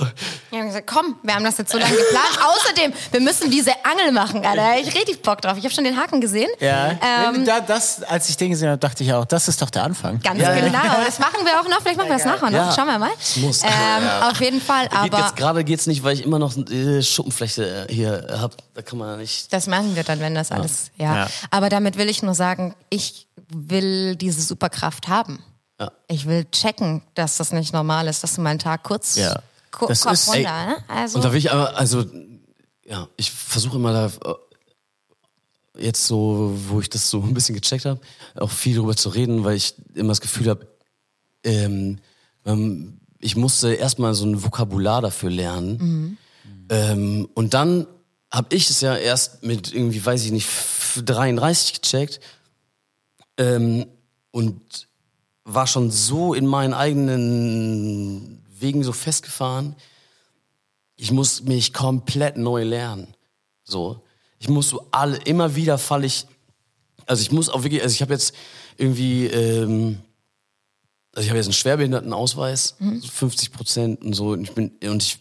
B: Ich habe gesagt, komm, wir haben das jetzt so lange geplant. Außerdem, wir müssen diese Angel machen, Alter. Ich richtig Bock drauf. Ich habe schon den Haken gesehen.
A: Ja,
B: Ähm,
A: da, das, als ich den gesehen habe, dachte ich auch, das ist doch der Anfang.
B: Ganz
C: Ja, ja.
B: genau. Das machen wir auch noch. Vielleicht machen wir das nachher noch.
C: Ja.
B: Schauen wir mal.
C: muss.
B: Ähm, Auf jeden Fall.
C: Geht
B: Aber
C: jetzt gerade geht's nicht, weil ich immer noch äh, Schuppenfläche äh, hier habe. Da kann man nicht.
B: das machen wir dann, wenn das alles. Ja.
A: Ja.
B: Aber damit will ich nur sagen, ich will diese Superkraft haben.
C: Ja.
B: Ich will checken, dass das nicht normal ist, dass du meinen Tag kurz
A: Ja.
B: Ko
A: Das
B: Kopf
A: ist-
B: runter.
C: ey,
B: ne? Also
C: Und da will ich aber, also, ja, ich versuche immer da, äh, jetzt so, wo ich das so ein bisschen gecheckt habe, auch viel darüber zu reden, weil ich immer das Gefühl habe, ähm, ähm, ich musste erstmal so ein Vokabular dafür lernen. Ähm, und dann habe ich es ja erst mit irgendwie, weiß ich nicht, 33 gecheckt ähm, und war schon so in meinen eigenen Wegen so festgefahren. Ich muss mich komplett neu lernen. So, ich muss so alle immer wieder falle ich. Also ich muss auch wirklich, also ich habe jetzt irgendwie, ähm, also ich habe jetzt einen Schwerbehindertenausweis, so 50 Prozent und so. Und ich bin und ich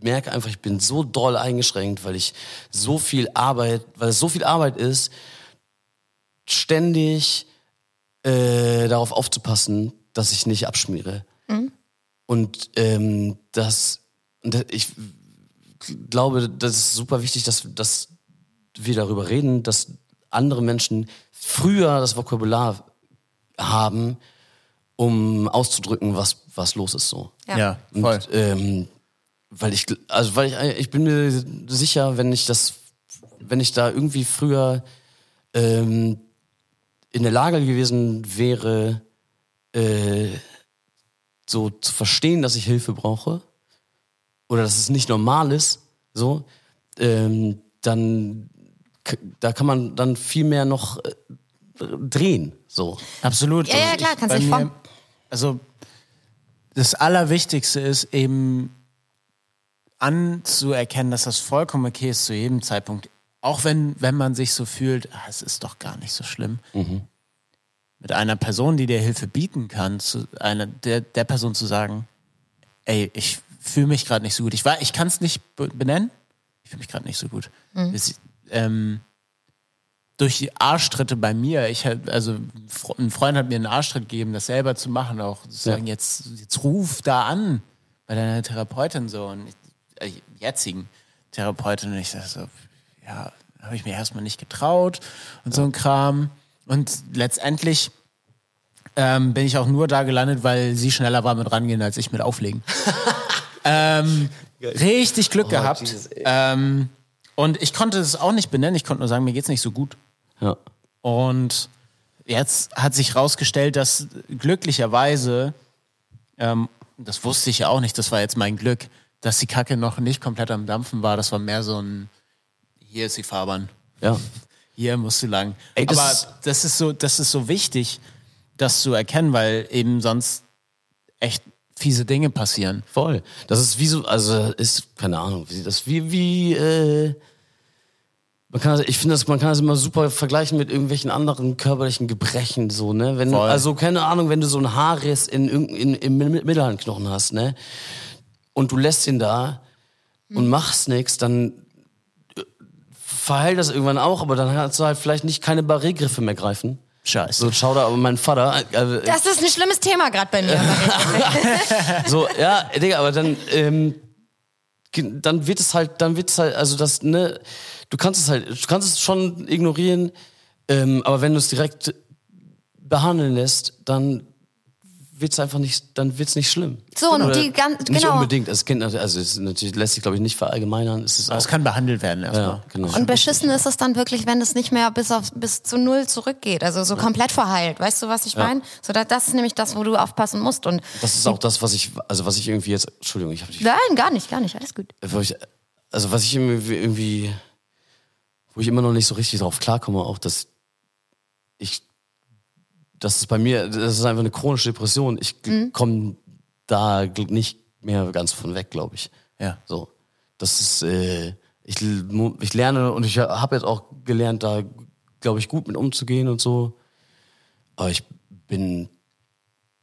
C: merke einfach, ich bin so doll eingeschränkt, weil ich so viel Arbeit, weil es so viel Arbeit ist, ständig äh, darauf aufzupassen, dass ich nicht abschmiere. Und ähm, das, und da- ich glaube, das ist super wichtig, dass, dass wir darüber reden, dass andere Menschen früher das Vokabular haben, um auszudrücken, was, was los ist so.
B: Ja.
A: Ja,
C: Und,
A: voll.
C: ähm, weil ich, also weil ich, ich bin mir sicher, wenn ich das, wenn ich da irgendwie früher ähm, in der Lage gewesen wäre, äh, so zu verstehen, dass ich Hilfe brauche oder dass es nicht normal ist, so, ähm, dann da kann man dann viel mehr noch äh, drehen, so.
A: Absolut.
B: Ja, ja,
A: Und
B: klar,
A: ich-
B: kannst dich formen.
A: Also das Allerwichtigste ist eben anzuerkennen, dass das vollkommen okay ist zu jedem Zeitpunkt. Auch wenn, wenn man sich so fühlt, ah, es ist doch gar nicht so schlimm. Mit einer Person, die dir Hilfe bieten kann, zu einer, der, der Person zu sagen, ey, ich fühle mich gerade nicht so gut. Ich, war- ich kann es nicht be- benennen. Ich fühle mich gerade nicht so gut. Es, ähm, durch die Arschtritte bei mir, ich hab, also ein Fre- ein Freund hat mir einen Arschtritt gegeben, das selber zu machen, auch zu sagen, jetzt, jetzt ruf da an bei deiner Therapeutin so und ich, äh, jetzigen Therapeutin und ich sag so, ja, habe ich mir erstmal nicht getraut und so ein Kram und letztendlich ähm, bin ich auch nur da gelandet, weil sie schneller war mit rangehen als ich mit auflegen. ähm, richtig Glück gehabt.
C: Jesus, ey.
A: ähm, und ich konnte es auch nicht benennen, ich konnte nur sagen, mir geht's nicht so gut.
C: Ja.
A: Und jetzt hat sich rausgestellt, dass glücklicherweise, ähm, das wusste ich ja auch nicht, das war jetzt mein Glück, dass die Kacke noch nicht komplett am Dampfen war. Das war mehr so ein, hier ist die Fahrbahn,
C: Ja.
A: hier musst du lang.
C: Ey, das
A: Aber das ist so, das ist so wichtig, das zu erkennen, weil eben sonst echt fiese Dinge passieren.
C: Voll. Das ist wie so, also ist, keine Ahnung, wie das, wie, wie, äh, man kann, ich finde, das, man kann das immer super vergleichen mit irgendwelchen anderen körperlichen Gebrechen, so, ne? Wenn,
A: Voll.
C: also, keine Ahnung, wenn du so einen Haarriss in, in, im Mittelhandknochen hast, ne? Und du lässt ihn da und machst nichts, dann verheilt das irgendwann auch, aber dann kannst du halt vielleicht nicht keine Barré-Griffe mehr greifen.
A: Scheiße.
C: So, schau da, aber mein Vater, äh,
B: Das ist ein schlimmes Thema gerade bei mir.
C: so, ja, Digga, aber dann, ähm, dann wird es halt, dann wird es halt, also das, ne, du kannst es halt, du kannst es schon ignorieren, ähm, aber wenn du es direkt behandeln lässt, dann wird es einfach nicht, dann wird es nicht schlimm.
B: So, und die ganz-
C: Nicht
B: genau.
C: unbedingt, das Kind, also es natürlich lässt sich, glaube ich, nicht verallgemeinern. Es ist
A: Aber
C: auch,
A: es kann behandelt werden erstmal.
C: ja, genau.
B: Und beschissen ist es dann wirklich, wenn es nicht mehr bis auf bis zu null zurückgeht, also so komplett verheilt. Weißt du, was ich meine? So, da, das ist nämlich das, wo du aufpassen musst. Und
C: Das ist auch das, was ich, also was ich irgendwie jetzt, Entschuldigung, ich habe dich
B: nein, gar nicht, gar nicht, alles gut.
C: wo ich, also was ich irgendwie, irgendwie, wo ich immer noch nicht so richtig drauf klarkomme, auch dass ich, das ist bei mir, das ist einfach eine chronische Depression. Ich komme da nicht mehr ganz von weg, glaube ich.
A: Ja.
C: So, das ist, äh, ich, ich lerne und ich habe jetzt auch gelernt, da glaube ich gut mit umzugehen und so. Aber ich bin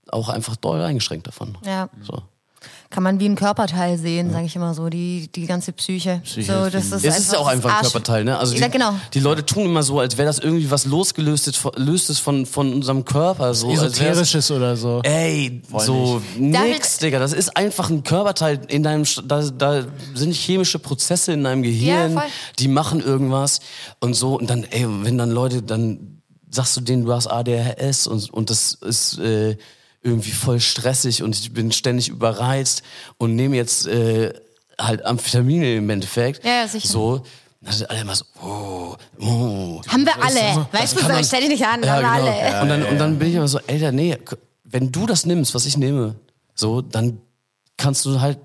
C: auch einfach doll eingeschränkt davon.
B: Ja.
C: So.
B: Kann man wie ein Körperteil sehen, sage ich immer so, die, die ganze Psyche.
A: Psyche
B: so,
A: ist
B: das ist
C: Es ist ja auch einfach ein
B: Arsch-
C: Körperteil, ne? Also die,
B: ja, genau.
C: die Leute tun immer so, als wäre das irgendwie was losgelöstes von, löstes von, von unserem Körper. So,
A: Esoterisches oder so.
C: Ey, so
B: David-
C: nix, Digga. Das ist einfach ein Körperteil in deinem, da, da sind chemische Prozesse in deinem Gehirn,
B: Ja, voll.
C: die machen irgendwas und so. Und dann, ey, wenn dann Leute, dann sagst du denen, du hast ADHS und, und das ist äh, irgendwie voll stressig und ich bin ständig überreizt und nehme jetzt äh, halt Amphetamine im Endeffekt.
B: Ja, ja, sicher.
C: So. Dann sind alle immer so, oh, oh.
B: Haben wir alle. Weißt du, stell dich nicht an,
C: Ja,
B: haben wir
C: genau.
B: alle.
C: und, dann, und dann bin ich immer so, Alter, nee, wenn du das nimmst, was ich nehme, so, dann kannst du halt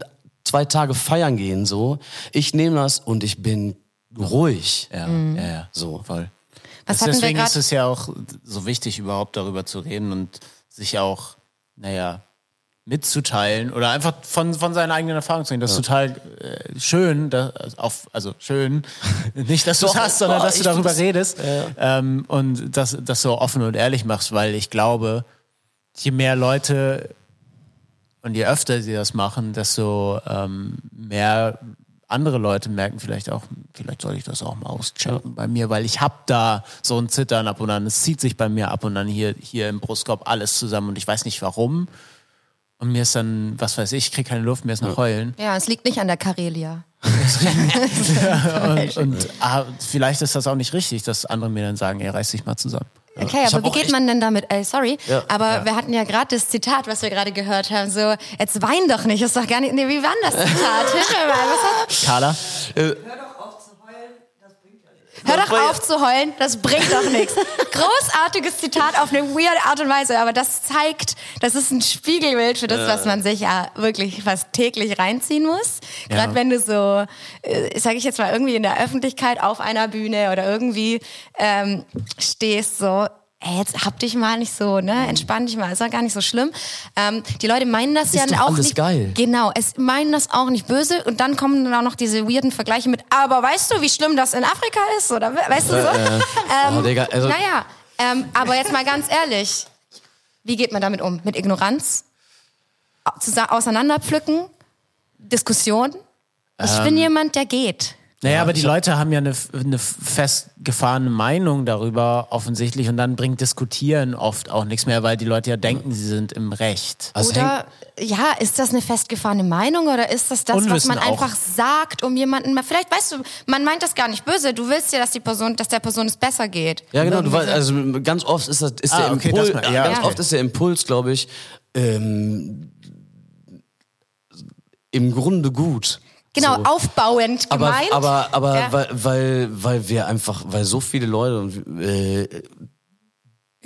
C: zwei Tage feiern gehen, so. Ich nehme das und ich bin ruhig.
A: Ja, ja, ja.
C: So.
A: Voll.
B: Was
A: Deswegen ist es ja auch so wichtig, überhaupt darüber zu reden und sich auch, naja, mitzuteilen oder einfach von, von seinen eigenen Erfahrungen zu reden. Das ist total äh, schön, da, auf, also schön, nicht, dass du es hast, sondern
C: boah,
A: dass du darüber redest ähm, und das, das so offen und ehrlich machst, weil ich glaube, je mehr Leute und je öfter sie das machen, desto ähm, mehr andere Leute merken vielleicht auch, vielleicht soll ich das auch mal auschecken bei mir, weil ich hab da so ein Zittern ab und an. Es zieht sich bei mir ab und an hier, hier im Brustkorb alles zusammen und ich weiß nicht warum. Und mir ist dann, was weiß ich, ich krieg keine Luft, mir ist nach Heulen.
B: Ja, es liegt nicht an der Karelia.
A: Und, und ah, vielleicht ist das auch nicht richtig, dass andere mir dann sagen, ey, reiß dich mal zusammen.
B: Okay,
C: Ich
B: aber wie geht man denn damit? Ey, sorry,
C: Ja.
B: aber wir hatten ja gerade das Zitat, was wir gerade gehört haben, so, jetzt wein doch nicht, ist doch gar nicht, nee, wie war denn das Zitat? Hilf mir mal, was hat,
A: Carla?
B: hör doch auf zu heulen, das bringt doch nichts. Großartiges Zitat auf eine weirde Art und Weise, aber das zeigt, das ist ein Spiegelbild für das, was man sich ja wirklich fast täglich reinziehen muss. Gerade
A: Ja.
B: wenn du so, äh, sage ich jetzt mal, irgendwie in der Öffentlichkeit auf einer Bühne oder irgendwie ähm, stehst, so, ey, jetzt hab dich mal nicht so, ne, entspann dich mal, ist ja gar nicht so schlimm. Ähm, die Leute meinen das ja
C: doch
B: auch
C: alles
B: nicht.
C: geil.
B: Genau, es meinen das auch nicht böse und dann kommen dann auch noch diese weirden Vergleiche mit, aber weißt du, wie schlimm das in Afrika ist? Oder we- weißt du so? ähm,
C: Oh, Digga, also-
B: naja, ähm, aber jetzt mal ganz ehrlich, wie geht man damit um? Mit Ignoranz? Auseinanderpflücken? Diskussion? Ich
C: Ähm.
B: bin jemand, der geht.
A: Naja, aber die Leute haben ja eine, eine festgefahrene Meinung darüber offensichtlich und dann bringt Diskutieren oft auch nichts mehr, weil die Leute ja denken, sie sind im Recht.
C: Also
B: Oder, ja, ist das eine festgefahrene Meinung oder ist das das, was
A: Unwissen
B: man
A: auch.
B: einfach sagt, um jemanden mal, vielleicht weißt du, man meint das gar nicht böse, du willst ja, dass die Person, dass der Person es besser geht.
C: Ja, genau. Du weißt,
B: so.
C: also ganz oft ist das ist
A: Ah,
C: der
A: okay,
C: Impuls.
A: das mal- ja,
C: ganz
A: okay.
C: oft ist der Impuls, glaube ich, ähm, im Grunde gut.
B: Genau,
C: So.
B: aufbauend
C: Aber,
B: gemeint.
C: aber, aber
B: Ja.
C: weil, weil, weil wir einfach, weil so viele Leute äh,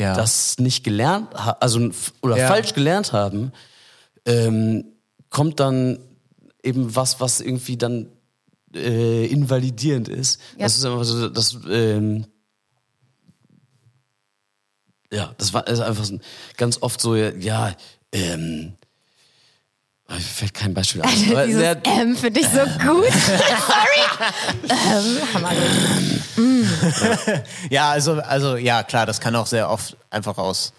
A: Ja.
C: das nicht gelernt haben, also oder
A: Ja.
C: falsch gelernt haben, ähm, kommt dann eben was, was irgendwie dann äh, invalidierend ist.
B: Ja.
C: Das ist einfach so, das ähm, ja, das war ist einfach so, ganz oft so, ja, ähm, mir fällt kein Beispiel ein. Aber
B: Dieses
C: der-
B: M finde ich so gut. Sorry. ähm, Hammer gut.
A: Ja, also, also ja, klar, das kann auch sehr oft einfach aus,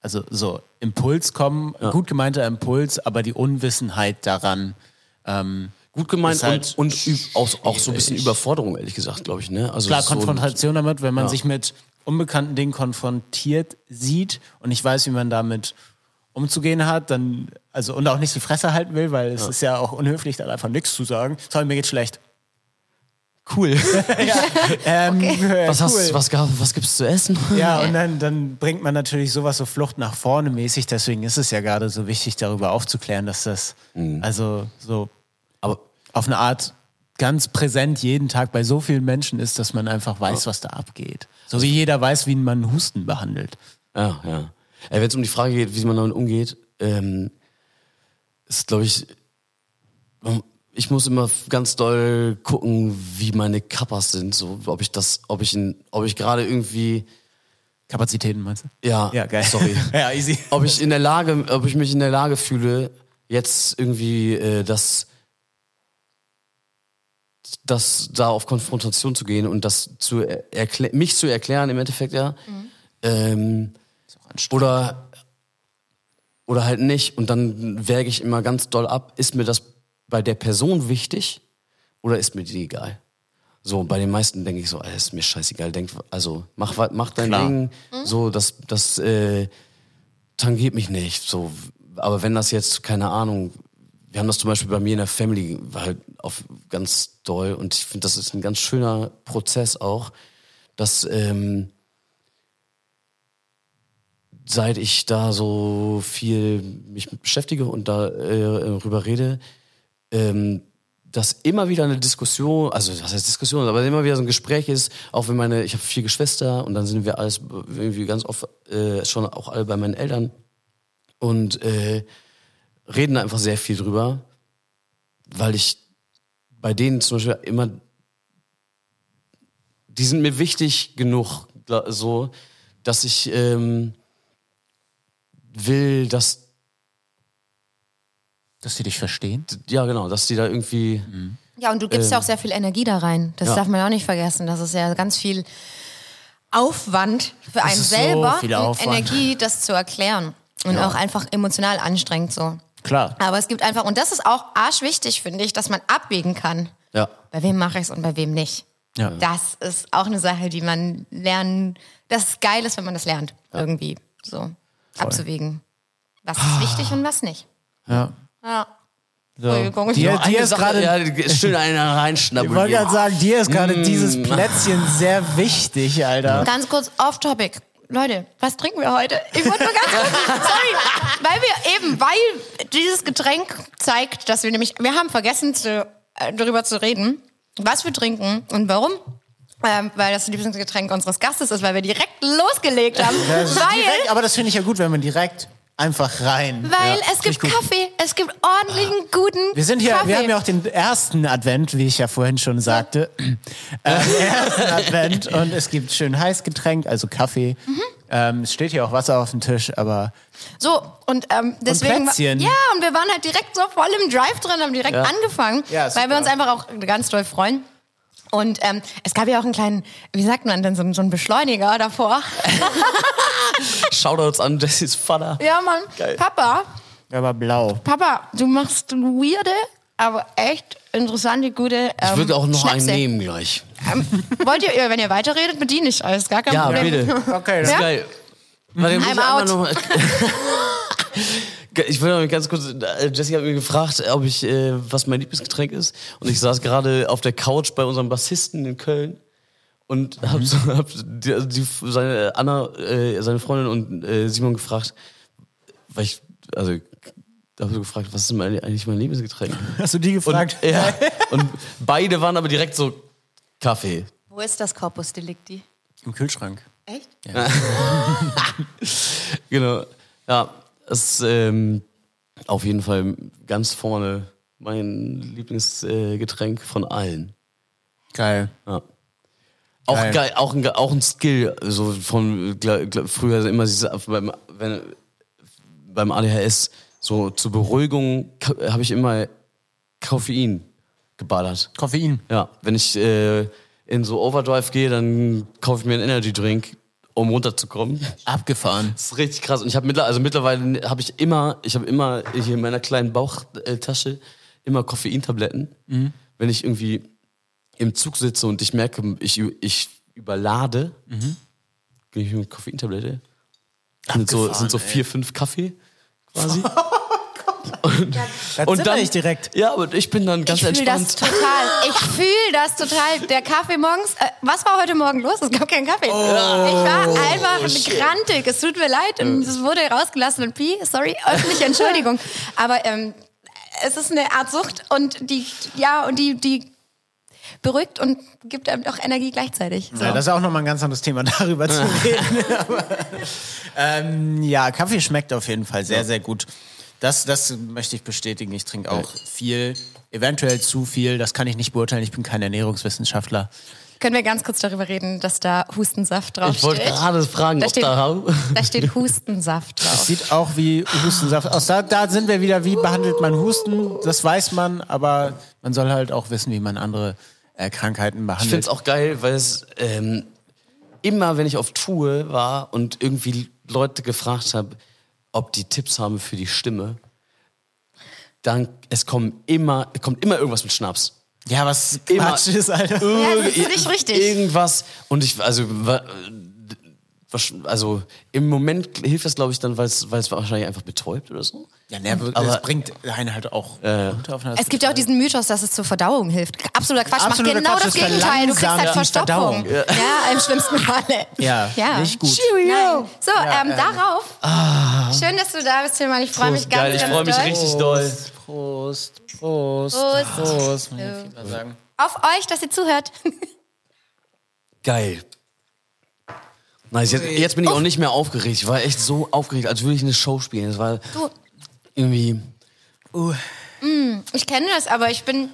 A: also so Impuls kommen, gut gemeinter Impuls, aber die Unwissenheit daran. Ähm,
C: Gut gemeint
A: halt
C: und, und auch, auch so ein bisschen Überforderung, ehrlich gesagt, glaube ich. Ne? Also
A: klar,
C: so-
A: Konfrontation damit, wenn man
C: Ja.
A: sich mit unbekannten Dingen konfrontiert sieht und nicht weiß, wie man damit umzugehen hat, dann, also und auch nicht die Fresse halten will, weil es ist ja auch unhöflich, dann einfach nichts zu sagen. Sorry, mir geht's schlecht.
C: Cool.
A: Ähm, äh,
C: Was,
A: cool.
C: hast, was, was gibt's zu essen?
A: Ja, und dann, dann bringt man natürlich sowas so Flucht nach vorne mäßig. Deswegen ist es ja gerade so wichtig, darüber aufzuklären, dass das also so
C: Aber
A: auf eine Art ganz präsent jeden Tag bei so vielen Menschen ist, dass man einfach weiß, was da abgeht. So wie jeder weiß, wie man Husten behandelt.
C: Ja, ja. Wenn es um die Frage geht, wie man damit umgeht, ähm, ist, glaube ich, ich muss immer ganz doll gucken, wie meine Kappas sind, so, ob ich das, ob ich in, ob ich gerade irgendwie,
A: Kapazitäten meinst du?
C: ja,
A: Ja, geil.
C: sorry,
A: ja, easy.
C: ob ich in der Lage, ob ich mich in der Lage fühle, jetzt irgendwie äh, das, das da auf Konfrontation zu gehen und das zu erklären, mich zu erklären im Endeffekt ja, ähm, oder oder halt nicht und dann wäge ich immer ganz doll ab, ist mir das bei der Person wichtig oder ist mir die egal? So, bei den meisten denke ich so, ey, ist mir scheißegal, denk, also mach, mach dein
A: Klar.
C: Ding, so, das, das äh, tangiert mich nicht. So, aber wenn das jetzt, keine Ahnung, wir haben das zum Beispiel bei mir in der Family war halt auf ganz doll und ich finde, das ist ein ganz schöner Prozess auch, dass ähm, seit ich da so viel mich beschäftige und da äh, rede, ähm, dass immer wieder eine Diskussion, also was heißt Diskussion, aber immer wieder so ein Gespräch ist, auch wenn meine, ich habe vier Geschwister und dann sind wir alles irgendwie ganz oft äh, schon auch alle bei meinen Eltern und äh, reden einfach sehr viel drüber, weil ich bei denen zum Beispiel immer, die sind mir wichtig genug, so, dass ich ähm, will, dass
A: Dass sie dich verstehen.
C: ja genau, dass die da irgendwie
B: Ja, und du gibst ja auch sehr viel Energie da rein. Das
C: ja.
B: darf man ja auch nicht vergessen. Das ist ja ganz viel Aufwand für einen
A: so
B: selber
A: viel
B: und
A: Aufwand.
B: Energie, das zu erklären. Und auch einfach emotional anstrengend so.
A: Klar.
B: Aber es gibt einfach, und das ist auch arschwichtig, finde ich, dass man abwägen kann.
C: ja
B: Bei wem mache ich es und bei wem nicht.
A: Ja.
B: Das ist auch eine Sache, die man lernen, das ist geil ist, wenn man das lernt. Irgendwie so abzuwägen. Was ist wichtig und was nicht.
A: Ja.
B: Ja.
A: So.
B: Entschuldigung.
A: Dir, dir ist
C: Sache,
A: gerade
C: ja, schön einen
A: Ich wollte
C: reinschnappen.
A: gerade sagen, dir ist gerade dieses Plätzchen sehr wichtig, Alter.
B: Ganz kurz off-topic. Leute, was trinken wir heute? Ich wollte nur ganz kurz, sorry, weil wir eben, weil dieses Getränk zeigt, dass wir nämlich, wir haben vergessen, zu, äh, darüber zu reden, was wir trinken und warum. Ähm, weil das Lieblingsgetränk unseres Gastes ist, weil wir direkt losgelegt haben.
A: Das
B: weil
A: direkt, aber das finde ich ja gut, wenn man direkt einfach rein.
B: weil
A: Ja,
B: es gibt
A: gut.
B: Kaffee, es gibt ordentlichen, guten
A: Wir sind hier,
B: Kaffee.
A: wir haben ja auch den ersten Advent, wie ich ja vorhin schon sagte. Äh, ersten Advent und es gibt schön Heißgetränk, also Kaffee.
B: Mhm.
A: Ähm, es steht hier auch Wasser auf dem Tisch, aber
B: So, und ähm, deswegen.
A: Plätzchen.
B: ja, und wir waren halt direkt so voll im Drive drin, haben direkt
C: Ja.
B: angefangen,
A: Ja,
B: weil wir uns einfach auch ganz doll freuen. Und ähm, es gab ja auch einen kleinen, wie sagt man denn, so, einen- so einen Beschleuniger davor.
C: Shoutouts an Jessys Vater.
B: ja, Mann.
C: Geil.
B: Papa,
A: er war blau.
B: Papa, du machst weirde, aber echt interessante, gute. Ähm,
C: Ich würde auch noch einen
B: Schnäpse.
C: nehmen gleich.
B: Ähm, wollt ihr, wenn ihr weiterredet, bediene ich alles, gar kein
C: Ja,
B: Problem.
C: bitte.
A: Okay,
C: Das ist
B: Ja?
C: geil. Warte, muss
B: I'm out.
C: noch Ich will noch ganz kurz, äh, Jessie hat mich gefragt, ob ich, äh, was mein Lieblingsgetränk ist. Und ich saß gerade auf der Couch bei unserem Bassisten in Köln und hab, so, hab die, also die, seine Anna, äh, seine Freundin und äh, Simon gefragt, weil ich, also, da habe so gefragt, was ist mein, eigentlich mein Lieblingsgetränk?
A: Hast du die
C: Und,
A: gefragt?
C: ja, und beide waren aber direkt so Kaffee.
B: Wo ist das Corpus Delicti?
A: Im Kühlschrank.
B: Echt?
C: Genau. Ja, es ist ähm, auf jeden Fall ganz vorne mein Lieblingsgetränk äh, von allen.
A: Geil.
C: Ja. Auch
A: Geil.
C: geil, auch ein, auch ein Skill, so von gla- gla- früher immer beim, wenn, beim ADHS so zur Beruhigung habe ich immer Koffein geballert.
A: Koffein.
C: Ja, wenn ich äh, in so Overdrive gehe, dann kaufe ich mir einen Energy Drink, um runterzukommen.
A: Abgefahren.
C: Das ist richtig krass. Und ich habe mittler, also mittlerweile habe ich immer, ich habe immer hier in meiner kleinen Bauchtasche immer Koffeintabletten. Wenn ich irgendwie im Zug sitze und ich merke, ich, ich überlade, mhm. gehe ich mit Koffeintablette. Das sind so, sind so vier, fünf Kaffee quasi.
A: Und, ja, und dann ich direkt.
C: Ja, aber ich bin dann ganz
B: ich
C: entspannt.
B: Ich fühle das total. Ich fühle das total. Der Kaffee morgens. Äh, was war heute Morgen los? Es gab keinen Kaffee. Oh, ich war einfach oh, grantig. Es tut mir leid und es wurde rausgelassen und Pi, sorry, öffentliche Entschuldigung. Aber ähm, es ist eine Art Sucht und die, ja, und die, die beruhigt und gibt einem auch Energie gleichzeitig.
A: So. Ja, das ist auch nochmal ein ganz anderes Thema, darüber zu reden. Aber, ähm, ja, Kaffee schmeckt auf jeden Fall sehr, sehr gut. Das, das möchte ich bestätigen. Ich trinke auch viel, eventuell zu viel. Das kann ich nicht beurteilen. Ich bin kein Ernährungswissenschaftler.
B: Können wir ganz kurz darüber reden, dass da Hustensaft draufsteht?
C: Ich wollte gerade fragen,
B: da
C: ob
B: steht,
C: da...
B: Da steht Hustensaft drauf.
A: Es sieht auch wie Hustensaft aus. Da, da sind wir wieder, wie behandelt man Husten? Das weiß man, aber man soll halt auch wissen, wie man andere äh, Krankheiten behandelt.
C: Ich finde es auch geil, weil es ähm, immer, wenn ich auf Tour war und irgendwie Leute gefragt habe, ob die Tipps haben für die Stimme, dann es kommen immer, kommt immer irgendwas mit Schnaps.
A: Ja, was Quatsch ist, Alter.
B: Ja, das ist nicht richtig.
C: Irgendwas. Und ich, also, also im Moment hilft das, glaube ich, dann, weil es wahrscheinlich einfach betäubt oder so.
A: Ja, ne, aber es bringt einen halt auch äh,
B: runter auf eine Es gibt ja auch diesen Mythos, dass es zur Verdauung hilft. Absoluter Quatsch. Absoluter Mach genau Quatsch, das Gegenteil. Du kriegst halt Verstopfung. Ja. ja. im schlimmsten Falle.
A: Ja, ja. nicht gut.
B: Nein. So, ja, ähm, äh, darauf. Ah. Schön, dass du da bist, Tilman. Ich freue mich ganz,
C: geil, ich
B: ganz
C: freu mich richtig doll.
A: Prost, Prost, Prost. Prost. Prost.
B: Sagen. Auf euch, dass ihr zuhört.
C: Geil. Nice. Jetzt, jetzt bin ich auch nicht mehr aufgeregt. Ich war echt so aufgeregt, als würde ich eine Show spielen. Das war du. irgendwie.
B: Uh. Mm, ich kenne das, aber ich bin.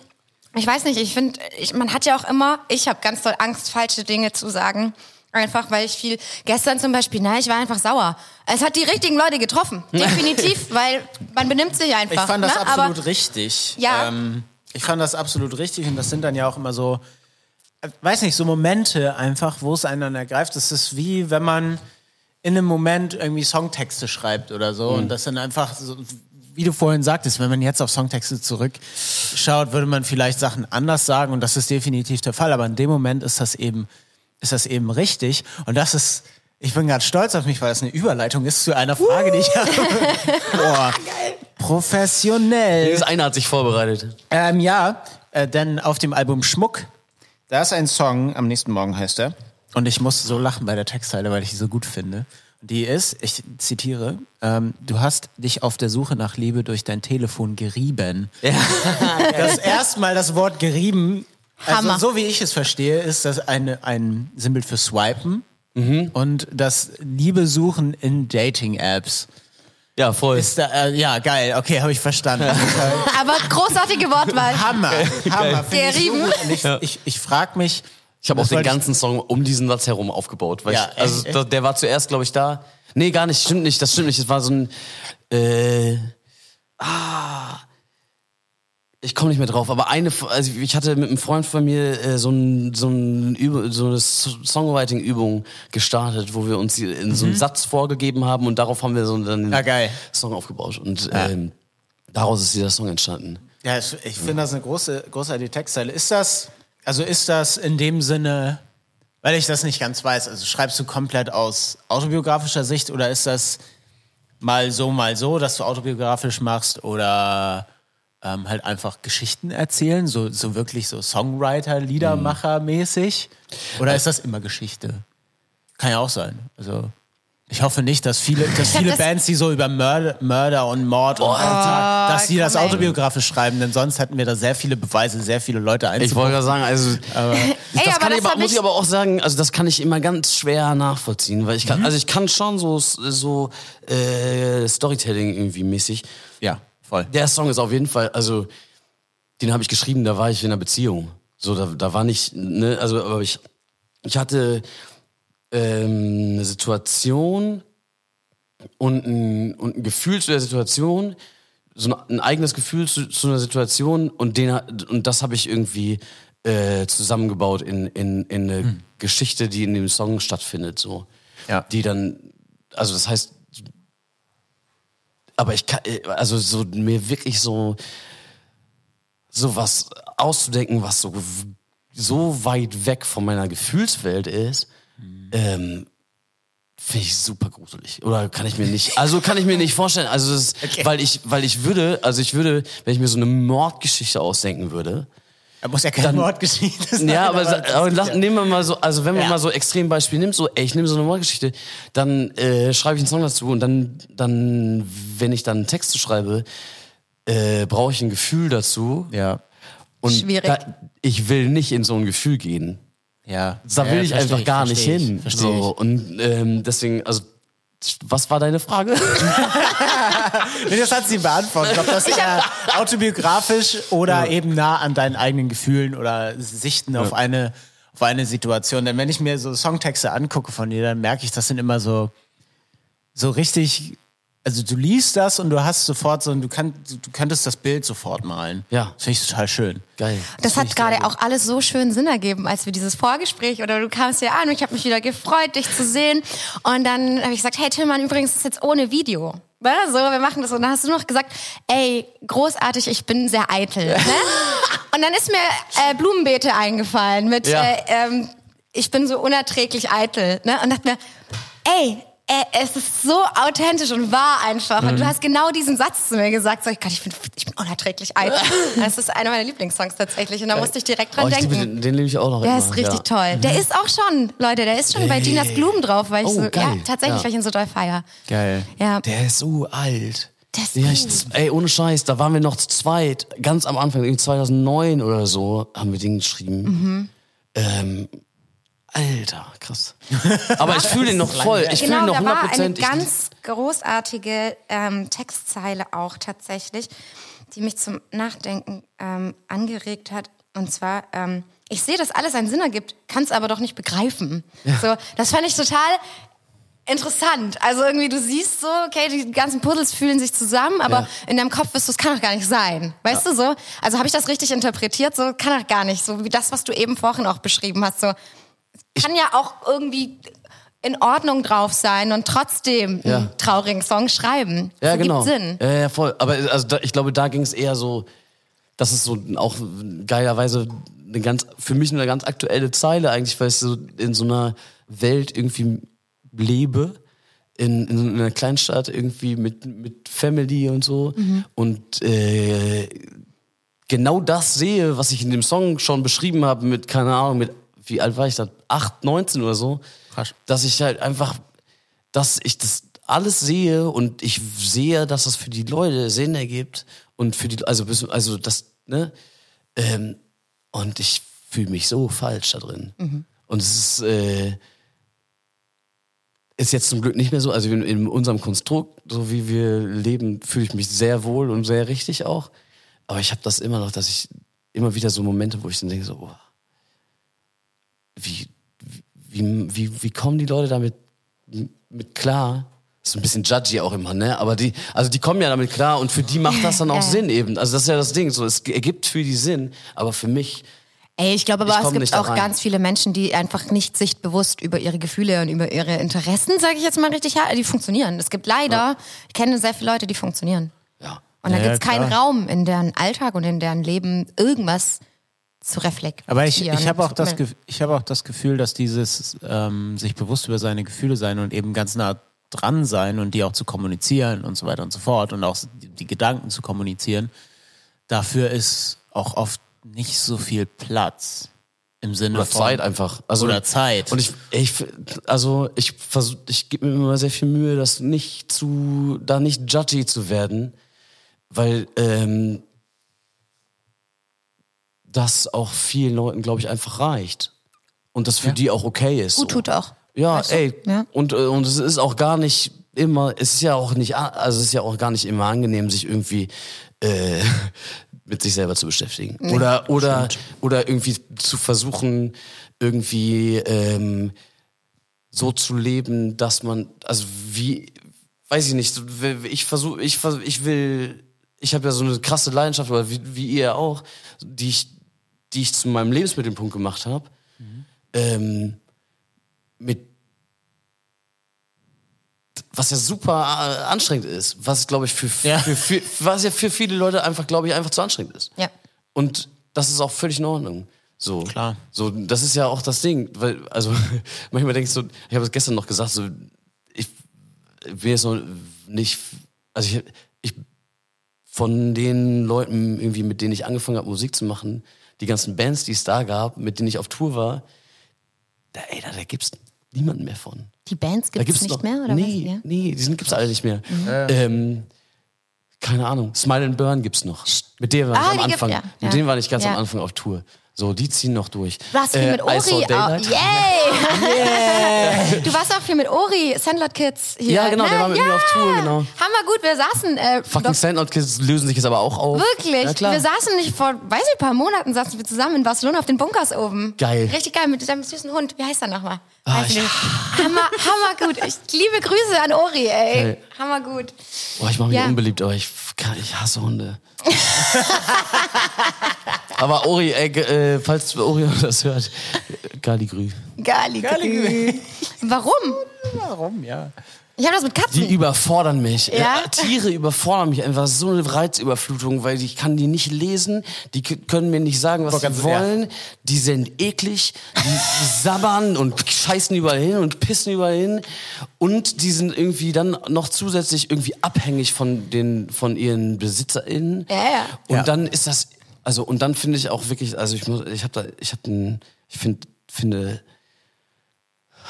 B: Ich weiß nicht, ich finde, ich, man hat ja auch immer, ich habe ganz doll Angst, falsche Dinge zu sagen. Einfach, weil ich viel, gestern zum Beispiel, na, ich war einfach sauer. Es hat die richtigen Leute getroffen. Definitiv, weil man benimmt sich einfach.
A: Ich fand das
B: ne?
A: absolut
B: Aber,
A: richtig.
B: Ja.
A: Ähm, ich fand das absolut richtig und das sind dann ja auch immer so, weiß nicht, so Momente einfach, wo es einen dann ergreift. Das ist wie, wenn man in einem Moment irgendwie Songtexte schreibt oder so mhm. und das dann einfach so, wie du vorhin sagtest, wenn man jetzt auf Songtexte zurückschaut, würde man vielleicht Sachen anders sagen und das ist definitiv der Fall, aber in dem Moment ist das eben, ist das eben richtig und das ist, ich bin ganz stolz auf mich, weil das eine Überleitung ist zu einer Frage, die ich habe. Boah, professionell.
C: Dieses eine hat sich vorbereitet.
A: Ähm, ja, äh, denn auf dem Album Schmuck da ist ein Song, am nächsten Morgen heißt er. Und ich muss so lachen bei der Textzeile, weil ich die so gut finde. Die ist, ich zitiere, ähm, du hast dich auf der Suche nach Liebe durch dein Telefon gerieben. Ja. das erste Mal das Wort gerieben, also
B: Hammer.
A: so wie ich es verstehe, ist das eine, ein Symbol für Swipen mhm. und das Liebe suchen in Dating-Apps.
C: Ja, voll.
A: Ist da, äh, ja, geil. Okay, habe ich verstanden.
B: Aber großartige Wortwahl.
A: Hammer. Hammer. Gerieben. Ich, so ich, ich, ich frage mich.
C: Ich habe auch den ganzen Song um diesen Satz herum aufgebaut. Weil
A: ja,
C: ich, also echt, echt? der war zuerst, glaube ich, da. Nee, gar nicht. Stimmt nicht. Das stimmt nicht. Es war so ein. Äh, ah, ich komme nicht mehr drauf, aber eine, also ich hatte mit einem Freund von mir äh, so, ein, so, ein Üb so eine Songwriting-Übung gestartet, wo wir uns in so einen mhm. Satz vorgegeben haben und darauf haben wir so dann den
A: ja,
C: Song aufgebaut. Und ja. ähm, daraus ist dieser Song entstanden.
A: Ja, ich, ich finde das eine große, großartige Textzeile. Ist das, also ist das in dem Sinne, weil ich das nicht ganz weiß, also schreibst du komplett aus autobiografischer Sicht oder ist das mal so, mal so, dass du autobiografisch machst oder ähm, halt einfach Geschichten erzählen, so, so wirklich so Songwriter, Liedermacher mäßig? Oder ist das immer Geschichte? Kann ja auch sein. Also ich hoffe nicht, dass viele, dass viele das Bands, die so über Mörder, Mörder und Mord und oh, dass die das autobiografisch schreiben, denn sonst hätten wir da sehr viele Beweise, sehr viele Leute einzubauen.
C: Ich wollte gerade sagen, also aber, Ey, das aber kann das ich, muss ich aber auch sagen, also das kann ich immer ganz schwer nachvollziehen, weil ich kann, mhm. also ich kann schon so so äh, Storytelling irgendwie mäßig.
A: Ja. Voll.
C: Der Song ist auf jeden Fall, also den habe ich geschrieben, da war ich in einer Beziehung. So, da, da war nicht, ne, also aber ich, ich hatte ähm, eine Situation und ein, und ein Gefühl zu der Situation so ein, ein eigenes Gefühl zu, zu einer Situation und den und das habe ich irgendwie äh, zusammengebaut in, in, in eine Geschichte, die in dem Song stattfindet, so.
A: Ja.
C: Die dann, also das heißt, aber ich kann, äh, also so mir wirklich so, so was auszudenken, was so, so weit weg von meiner Gefühlswelt ist, ähm, finde ich super gruselig. Oder kann ich mir nicht, also kann ich mir nicht vorstellen. Also ist, weil ich, weil ich würde, also ich würde, wenn ich mir so eine Mordgeschichte ausdenken würde,
A: Da muss ja keine
C: Dann-
A: Mordgeschichte sein.
C: ja, aber, aber lass,
A: ja-
C: nehmen wir mal so, also wenn man
A: Ja.
C: mal so Extrembeispiel nimmt, so, ey, ich nehme so eine Mordgeschichte, dann äh, schreibe ich einen Song dazu und dann, dann, wenn ich dann Texte schreibe, äh, brauche ich ein Gefühl dazu.
A: Ja.
C: Und
B: Schwierig.
C: Da, ich will nicht in so ein Gefühl gehen.
A: Ja.
C: Da will
A: ja,
C: ich einfach gar nicht
A: versteh
C: hin.
A: Ich,
C: so. Und ähm, deswegen, also, was war deine Frage?
A: Nee, das hat sie beantwortet. Ob das eher autobiografisch oder eben nah an deinen eigenen Gefühlen oder Sichten auf eine auf eine Situation. Denn wenn ich mir so Songtexte angucke von dir, dann merke ich, das sind immer so so richtig. Also du liest das und du hast sofort so, du, kann, du könntest das Bild sofort malen.
C: Ja.
A: Das finde ich total schön.
C: Geil.
B: Das
C: find
B: hat gerade auch alles so schön Sinn ergeben, als wir dieses Vorgespräch oder du kamst hier an und ich habe mich wieder gefreut, dich zu sehen. Und dann habe ich gesagt, hey Tillmann, übrigens ist jetzt ohne Video. Ne? So, wir machen das. Und dann hast du noch gesagt, ey, großartig, ich bin sehr eitel. Ne? und dann ist mir äh, Blumenbeete eingefallen mit,
C: Ja.
B: äh, ähm, ich bin so unerträglich eitel. Ne? Und dachte mir, ey, es ist so authentisch und wahr einfach. Und du hast genau diesen Satz zu mir gesagt. So, Gott, ich bin, ich bin unerträglich eitel. Das ist einer meiner Lieblingssongs tatsächlich. Und da musste ich direkt dran
C: Oh, ich
B: denken.
C: liebe den, den liebe ich auch noch
B: Der
C: immer.
B: ist richtig
C: ja.
B: toll. Der ist auch schon, Leute, der ist schon bei Dinas Blumen drauf, weil ich
C: Oh,
B: so, ja,
C: geil.
B: tatsächlich,
C: Ja.
B: weil ich ihn so doll feier.
A: Geil.
B: Ja.
C: Der ist so alt.
B: Der ist
C: ja, ich, ey, ohne Scheiß, da waren wir noch zu zweit. Ganz am Anfang, irgendwie 2009 oder so, haben wir den geschrieben.
B: Mhm.
C: Ähm, Alter, krass. Aber ich fühle den noch voll. Ich fühle
B: Genau,
C: ihn noch
B: da war eine
C: 100%. Ich-
B: ganz großartige ähm, Textzeile auch tatsächlich, die mich zum Nachdenken ähm, angeregt hat. Und zwar, ähm, ich sehe, dass alles einen Sinn ergibt, kann es aber doch nicht begreifen. So, das fand ich total interessant. Also irgendwie, du siehst so, okay, die ganzen Puzzles fühlen sich zusammen, aber
C: Ja.
B: in deinem Kopf bist du, es kann doch gar nicht sein. Weißt du so? Also habe ich das richtig interpretiert? So, kann doch gar nicht. So wie das, was du eben vorhin auch beschrieben hast. So, kann ja auch irgendwie in Ordnung drauf sein und trotzdem
C: Ja.
B: einen traurigen Song schreiben.
C: Ja,
B: Das
C: genau.
B: Gibt Sinn.
C: Ja, ja, voll. Aber also da, ich glaube, da ging es eher so, das ist so auch geilerweise eine ganz, für mich eine ganz aktuelle Zeile eigentlich, weil ich so in so einer Welt irgendwie lebe, in, in einer Kleinstadt irgendwie mit, mit Family und so. Und äh, genau das sehe, was ich in dem Song schon beschrieben habe, mit, keine Ahnung, mit, wie alt war ich da? 8, 19 oder so.
A: Krass.
C: Dass ich halt einfach, dass ich das alles sehe und ich sehe, dass das für die Leute Sinn ergibt und für die, also, also das, ne? Ähm, und ich fühle mich so falsch da drin. Und es ist, äh, ist jetzt zum Glück nicht mehr so, also in, in unserem Konstrukt, so wie wir leben, fühle ich mich sehr wohl und sehr richtig auch. Aber ich habe das immer noch, dass ich immer wieder so Momente, wo ich dann denke, so, oh, wie, wie, wie, wie kommen die Leute damit mit klar? Ist ein bisschen judgy auch immer, ne? Aber die, also die kommen ja damit klar und für die macht das dann auch
B: Ja.
C: Sinn eben. Also das ist ja das Ding, so es ergibt für die Sinn, aber für mich
B: Ey, ich glaube
C: Ich
B: aber, es
C: komm
B: gibt auch
C: rein.
B: ganz viele Menschen, die einfach nicht sichtbewusst über ihre Gefühle und über ihre Interessen, sage ich jetzt mal richtig, die funktionieren. Es gibt leider, ich kenne sehr viele Leute, die funktionieren.
C: ja.
B: Und da
A: Ja,
B: gibt's keinen. Raum in deren Alltag und in deren Leben irgendwas zu reflektieren.
A: Aber ich, ich habe auch, das ich hab auch das Gefühl, dass dieses ähm, sich bewusst über seine Gefühle sein und eben ganz nah dran sein und die auch zu kommunizieren und so weiter und so fort und auch die, die Gedanken zu kommunizieren, dafür ist auch oft nicht so viel Platz im Sinne
C: Oder
A: von
C: Zeit einfach. Also,
A: Oder Zeit.
C: Und ich, ich also ich versuch, ich gebe mir immer sehr viel Mühe, das nicht zu, da nicht judgy zu werden, weil ähm, das auch vielen Leuten, glaube ich, einfach reicht und das für die auch okay ist.
B: Gut
C: so.
B: tut auch.
C: Ja,
B: Weißt du?
C: ey.
B: Ja.
C: Und, äh, und es ist auch gar nicht immer, es ist ja auch nicht, also es ist ja auch gar nicht immer angenehm, sich irgendwie äh, mit sich selber zu beschäftigen. oder, oder, oder irgendwie zu versuchen, irgendwie ähm, so zu leben, dass man, also wie, weiß ich nicht, ich versuche, ich, vers- ich will ich habe ja so eine krasse Leidenschaft, oder wie, wie ihr auch, die ich, die ich zu meinem Lebensmittelpunkt gemacht habe. Ähm, mit was ja super äh, anstrengend ist, was glaube ich für,
A: Ja.
C: für, für was ja für viele Leute einfach glaube ich einfach zu anstrengend ist.
B: Ja.
C: Und das ist auch völlig in Ordnung. So.
A: Klar.
C: So, das ist ja auch das Ding, weil, also, manchmal denke ich so, ich habe es gestern noch gesagt, so, ich will jetzt noch nicht, also ich, ich, von den Leuten irgendwie, mit denen ich angefangen habe, Musik zu machen, die ganzen Bands, die es da gab, mit denen ich auf Tour war, da, ey, da, da gibt's niemanden mehr von.
B: Die Bands
C: Da
B: gibt es
C: gibt's
B: nicht
C: noch,
B: mehr, oder
C: nee,
B: was? Ja.
C: nee, die sind, gibt's alle nicht mehr. Ähm, keine Ahnung. Smile and Burn gibt's noch. Mit denen war
B: Ah,
C: ich
B: die
C: am
B: gibt-
C: Anfang.
B: ja,
C: Mit
B: ja.
C: denen war ich ganz
B: Ja.
C: am Anfang auf Tour. So, die ziehen noch durch.
B: Du warst viel
C: Äh,
B: mit Ori. Oh, yay! Du warst auch viel mit Ori, Sandlot Kids hier.
C: Ja, genau,
B: ne?
C: der war mit
B: ja.
C: mir auf Tour, genau.
B: Hammer gut, wir saßen. Äh,
C: Fucking Sandlot Kids lösen sich jetzt aber auch auf.
B: Wirklich?
C: Ja, klar.
B: Wir saßen nicht vor, weiß ich, ein paar Monaten saßen wir zusammen in Barcelona auf den Bunkers oben.
C: Geil.
B: Richtig geil, mit deinem süßen Hund. Wie heißt er nochmal?
C: Ah, ich-
B: Hammer, hammer gut. Ich liebe Grüße an Ori, ey.
C: Geil.
B: Hammer gut.
C: Boah, ich mache mich
B: Ja.
C: unbeliebt, aber ich, ich hasse Hunde. aber Ori, ey, ge- äh, falls Ori das hört, Galigrü.
B: Gali,
A: Gali.
B: Warum?
A: Warum, ja.
B: Ich habe das mit
C: Die
B: Katzen.
C: überfordern mich.
B: Ja?
C: Äh, Tiere überfordern mich einfach so eine Reizüberflutung, weil ich kann die nicht lesen, die können mir nicht sagen, was sie wollen. Die sind eklig, die sabbern und scheißen überall hin und pissen überall hin. Und die sind irgendwie dann noch zusätzlich irgendwie abhängig von den von ihren BesitzerInnen.
B: Ja, ja.
C: Und
A: Ja.
C: dann ist das, also und dann finde ich auch wirklich, also ich muss, ich habe da, ich habe ein, ich finde, finde,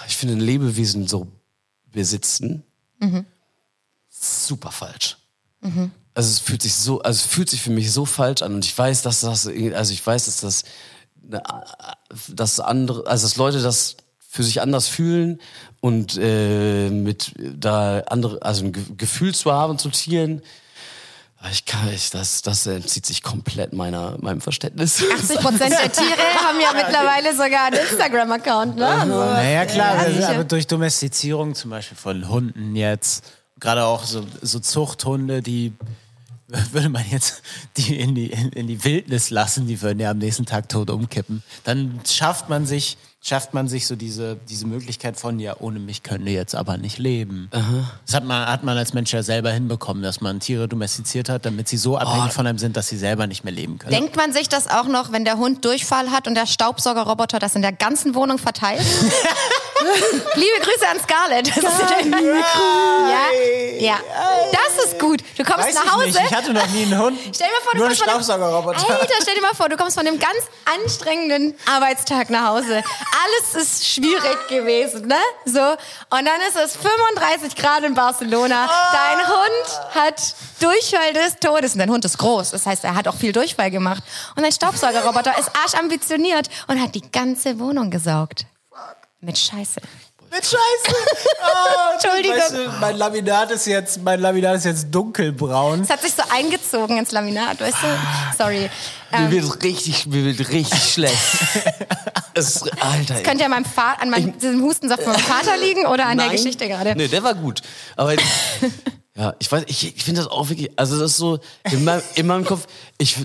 C: ich finde ein Lebewesen so besitzen super falsch. Also es fühlt sich so, also es fühlt sich für mich so falsch an und ich weiß, dass das, also ich weiß, dass das, dass andere, also dass Leute das für sich anders fühlen und äh, mit da andere, also ein Ge Gefühl zu haben zu Tieren. Aber Ich kann, ich, das, das entzieht sich komplett meiner, meinem Verständnis.
B: 80 Prozent der Tiere haben ja mittlerweile sogar einen Instagram-Account, ne? Also,
A: Naja, klar,
B: Ja,
A: also, aber durch Domestizierung zum Beispiel von Hunden jetzt, gerade auch so, so Zuchthunde, die würde man jetzt die in, die in, in die Wildnis lassen, die würden ja am nächsten Tag tot umkippen. Dann schafft man sich, schafft man sich so diese, diese Möglichkeit von, ja, ohne mich können die jetzt aber nicht leben. Das hat man, hat man als Mensch ja selber hinbekommen, dass man Tiere domestiziert hat, damit sie so abhängig von einem sind, dass sie selber nicht mehr leben können.
B: Denkt man sich das auch noch, wenn der Hund Durchfall hat und der Staubsaugerroboter das in der ganzen Wohnung verteilt? Liebe Grüße an Scarlett. Das ist ja, ja, das ist gut. Du kommst
A: Weiß
B: nach
A: ich
B: Hause.
A: nicht, ich hatte noch nie einen Hund.
B: Stell dir mal vor, du
A: Nur ein
B: kommst von einem-
A: Staubsaugerroboter.
B: Alter, stell dir mal vor, du kommst von einem ganz anstrengenden Arbeitstag nach Hause. Alles ist schwierig gewesen, ne? So. Und dann ist es 35 Grad in Barcelona. Dein Hund hat Durchfall des Todes. Und dein Hund ist groß. Das heißt, er hat auch viel Durchfall gemacht. Und dein Staubsaugerroboter ist arschambitioniert und hat die ganze Wohnung gesaugt. Mit Scheiße.
A: Mit Scheiße. Oh,
B: Entschuldigung.
A: Weißt du, mein Laminat ist jetzt, mein Laminat ist jetzt dunkelbraun.
B: Es hat sich so eingezogen ins Laminat, weißt du? Sorry.
C: Mir
B: Ähm,
C: wird richtig, mir wird richtig schlecht. es, Alter.
B: könnte ja an meinem, Fa an meinem diesem Hustensaft von meinem Vater liegen oder an der
C: Nein.
B: Geschichte gerade.
C: Nee, der war gut. Aber ja, ich weiß, ich, ich finde das auch wirklich, also das ist so, in meinem, in meinem Kopf, ich,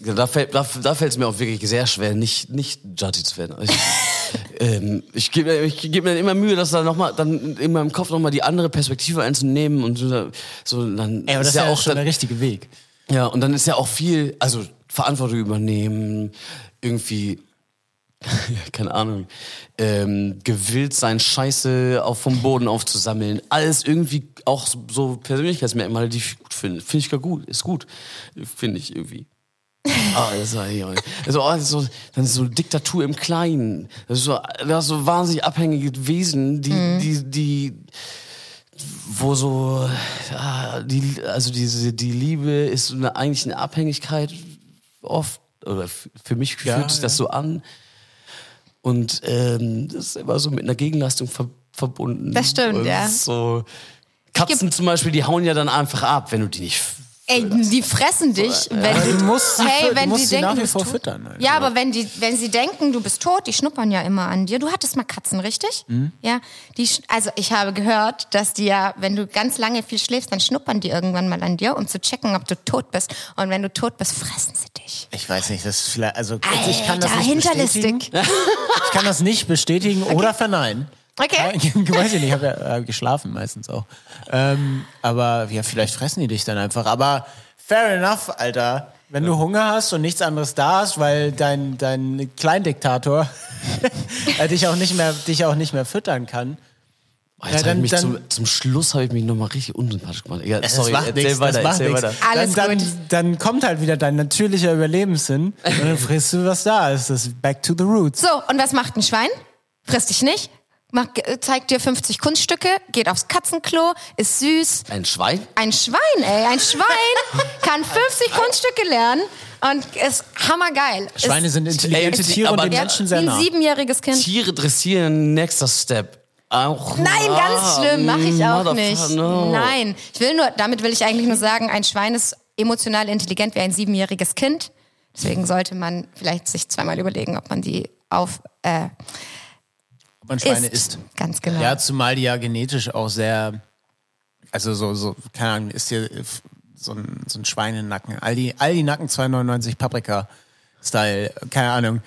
C: da fällt da, da fällt es mir auch wirklich sehr schwer, nicht, nicht Judgy zu werden. Ich, ähm, ich gebe mir, ich geb mir dann immer Mühe, dass da noch mal, dann in meinem Kopf nochmal die andere Perspektive einzunehmen und so, so dann
A: Ey, aber das ist ja,
C: auch
A: schon
C: dann,
A: der richtige Weg.
C: ja, und dann ist ja auch viel, also Verantwortung übernehmen, irgendwie, keine Ahnung, ähm, gewillt sein, Scheiße auch vom Boden aufzusammeln. Alles irgendwie auch so Persönlichkeitsmerkmale, die ich gut finde. Finde ich gar gut, ist gut, finde ich irgendwie. Ah, das war also, oh, das ist so, dann ist so Diktatur im Kleinen. Das ist so, das ist so wahnsinnig abhängige Wesen, die, die, die, wo so, ja, die, also diese, die Liebe ist so eine, eigentlich eine Abhängigkeit oft, oder für mich
A: Ja,
C: fühlt sich das
A: ja.
C: so an. Und ähm, das ist immer so mit einer Gegenleistung ver verbunden.
B: Das stimmt,
C: Und
B: ja.
C: So, Katzen zum Beispiel, die hauen ja dann einfach ab, wenn du die nicht
B: Ey, die fressen dich, wenn
A: Aber
B: du,
A: du musst sie
B: hey,
A: fü- du
B: wenn
A: musst sie
B: denken,
A: nach wie
B: du bist
A: vor
B: tot.
A: füttern, Alter.
B: Ja, aber wenn die, wenn sie denken, du bist tot, die schnuppern ja immer an dir. Du hattest mal Katzen, richtig?
A: Mhm.
B: Ja, die, also ich habe gehört, dass die ja, wenn du ganz lange viel schläfst, dann schnuppern die irgendwann mal an dir, um zu checken, ob du tot bist. Und wenn du tot bist, fressen sie dich.
A: Ich weiß nicht, das ist vielleicht, also ich kann das
B: Alter,
A: nicht bestätigen.
B: hinterlistig.
A: Ich kann das nicht bestätigen oder verneinen.
B: Okay.
A: Ja, weiß ich nicht, ich habe ja äh, geschlafen meistens auch. Ähm, aber ja, vielleicht fressen die dich dann einfach. Aber fair enough, Alter. Wenn du Hunger hast und nichts anderes da ist, weil dein, dein Kleindiktator äh, dich, auch nicht mehr, dich auch nicht mehr füttern kann.
C: Oh, jetzt
A: Ja,
C: hab
A: dann-
C: ich mich
A: dann-
C: zum, zum Schluss habe ich mich nochmal richtig unsympathisch gemacht. Egal,
A: Das
C: sorry,
A: macht
C: erzähl
A: nichts,
C: weiter, erzähl
A: nichts.
C: weiter.
B: Alles
A: dann, dann,
B: gut.
A: dann kommt halt wieder dein natürlicher Überlebenssinn und dann frisst du, was da ist. Das ist back to the roots.
B: So, und was macht ein Schwein? Frisst dich nicht, macht, äh, zeigt dir 50 Kunststücke, geht aufs Katzenklo, ist süß.
C: Ein Schwein?
B: Ein Schwein, ey, ein Schwein kann 50 Kunststücke lernen und ist hammergeil.
A: Schweine
B: ist,
A: sind intelligente
C: Ey,
A: Tiere
C: aber
A: und den Menschen sehr
B: ein
A: nah.
B: siebenjähriges Kind.
C: Tiere dressieren, nächster Step. Auch
B: Nein, ganz schlimm, mache ich auch nicht.
C: no.
B: Nein, ich will nur, damit will ich eigentlich nur sagen, ein Schwein ist emotional intelligent wie ein siebenjähriges Kind. Deswegen sollte man vielleicht sich zweimal überlegen, ob man die auf äh,
A: Ob man Schweine
B: isst. Ganz genau.
A: Ja, zumal die ja genetisch auch sehr, also so, so keine Ahnung, ist hier so ein, so ein Schweinenacken. Aldi, Aldi Nacken 2,99 Paprika-Style, keine Ahnung.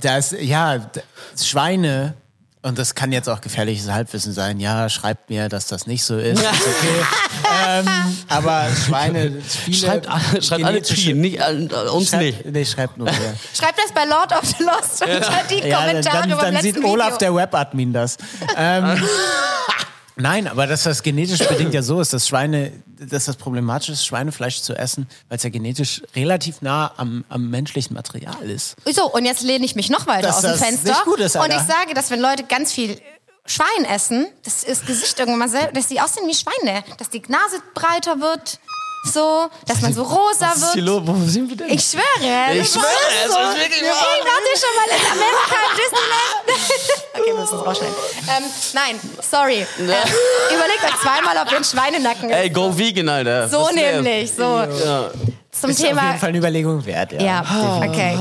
A: Da ist, ja, Schweine, und das kann jetzt auch gefährliches Halbwissen sein, ja, schreibt mir, dass das nicht so ist, ist okay. ähm, aber Schweine, viele
C: Schreibt, alle- schreibt alle Tiere, nicht an uns nicht.
A: Schreibt, nee, schreibt nur mir.
B: Schreibt das bei Lord of the Lost unter die
A: Ja,
B: Kommentare
A: dann,
B: beim
A: dann
B: letzten
A: sieht Olaf,
B: Video.
A: der Webadmin, das. Ähm, nein, aber dass das genetisch bedingt ja so ist, dass Schweine, dass das problematisch ist, Schweinefleisch zu essen, weil es ja genetisch relativ nah am, am menschlichen Material ist.
B: So, und jetzt lehne ich mich noch weiter
A: Dass
B: aus dem
A: das
B: Fenster.
A: nicht gut ist,
B: und ich sage, dass wenn Leute ganz viel Schwein essen, dass das Gesicht irgendwann mal selber, dass die aussehen wie Schweine, dass die Nase breiter wird, so, dass man so rosa
C: Was ist hier
B: wird.
C: los? Wo sind wir denn?
B: Ich schwöre.
C: Ich schwöre, es
B: so.
C: ist wirklich wahr.
B: Ey, wart ihr schon mal in Amerika im Disneyland? okay, wir müssen es rausschneiden. Ähm, nein, sorry. Äh, überlegt euch zweimal, ob ihr einen Schweinenacken
C: Ey, go vegan, Alter.
B: So
C: Was
B: nämlich, so. Zum
A: Ist auf
B: Thema
A: jeden Fall eine Überlegung wert, ja.
B: ja, okay.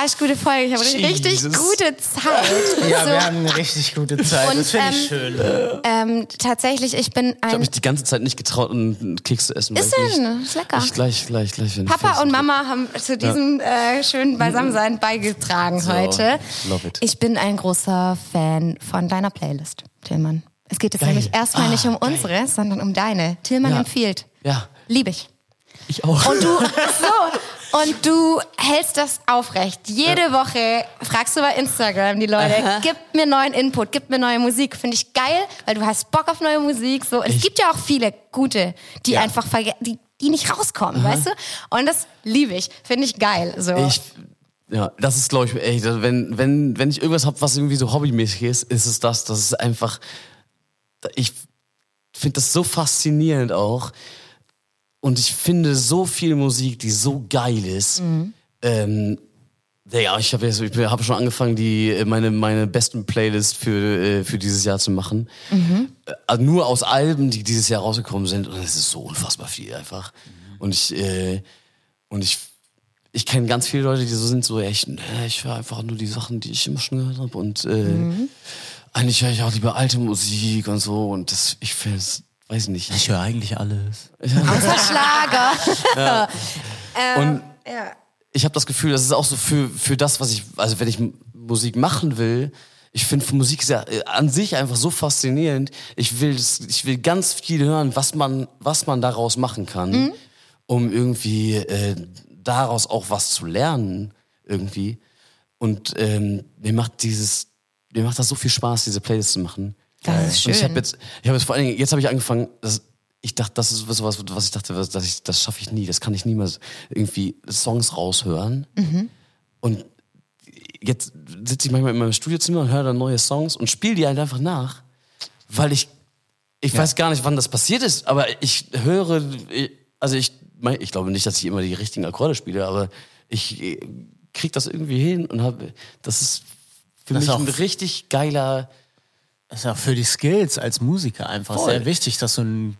B: Arschgute Folge. Ich habe richtig
C: Jesus.
B: gute Zeit.
A: Ja,
B: so,
A: wir haben eine richtig gute Zeit.
B: Und,
A: das finde ich
B: ähm,
A: schön.
B: ähm, tatsächlich, ich bin
C: Ich habe
B: ein.
C: mich die ganze Zeit nicht getraut, einen Keks zu essen.
B: Ist denn? Ist lecker.
C: Ich gleich, gleich, gleich.
B: Papa und. Mama haben zu diesem äh, schönen Beisammensein beigetragen
C: So,
B: heute.
C: love it.
B: Ich bin ein großer Fan von deiner Playlist, Tillmann. Es geht jetzt nämlich erstmal nicht um unsere, sondern um deine. Tillmann
C: Ja.
B: empfiehlt.
C: Ja,
B: Liebe ich.
C: Ich auch.
B: Und du, so, und du hältst das aufrecht. Jede Woche fragst du bei Instagram die Leute, gib mir neuen Input, gib mir neue Musik. Finde ich geil, weil du hast Bock auf neue Musik. So, es gibt ja auch viele gute, die
C: Ja.
B: einfach die, die nicht rauskommen, weißt du? Und das liebe ich. Finde ich geil. So.
C: Ich, ja, das ist, glaube ich, echt, also wenn, wenn, wenn ich irgendwas habe, was irgendwie so hobbymäßig ist, ist es das. Das ist einfach, ich finde das so faszinierend auch. Und ich finde so viel Musik, die so geil ist. Ähm, ja, ich habe jetzt, ich habe schon angefangen, die äh, meine meine besten Playlist für äh, für dieses Jahr zu machen. Äh, also nur aus Alben, die dieses Jahr rausgekommen sind. Und es ist so unfassbar viel einfach. Und ich äh, und ich ich kenne ganz viele Leute, die so sind, so echt, nee, ich höre einfach nur die Sachen, die ich immer schon gehört habe. Und äh, eigentlich höre ich auch lieber alte Musik und so. Und das, ich finde es, weiß ich nicht.
A: Ich höre eigentlich alles.
B: Außer Schlager.
C: Und
B: ja.
C: ich habe das Gefühl, das ist auch so für, für das, was ich, also wenn ich Musik machen will, ich finde Musik ist ja äh, an sich einfach so faszinierend. Ich will, ich will ganz viel hören, was man, was man daraus machen kann, um irgendwie äh, daraus auch was zu lernen irgendwie. Und ähm, mir macht dieses, mir macht das so viel Spaß, diese Playlist zu machen.
B: Das ist
C: Und ich
B: schön.
C: habe jetzt, ich habe jetzt vor allen Dingen, jetzt habe ich angefangen, das, ich dachte, das ist sowas, was ich dachte, was- dass ich, das schaffe ich nie, das kann ich niemals irgendwie Songs raushören. Und jetzt sitze ich manchmal in meinem Studiozimmer und höre dann neue Songs und spiele die halt einfach nach, weil ich, ich weiß gar nicht, wann das passiert ist, aber ich höre, also ich, ich glaube nicht, dass ich immer die richtigen Akkorde spiele, aber ich äh, krieg das irgendwie hin und habe, das ist für
A: Das
C: mich ein richtig geiler,
A: Das ist auch für die Skills als Musiker einfach
C: Voll.
A: sehr wichtig, dass du ein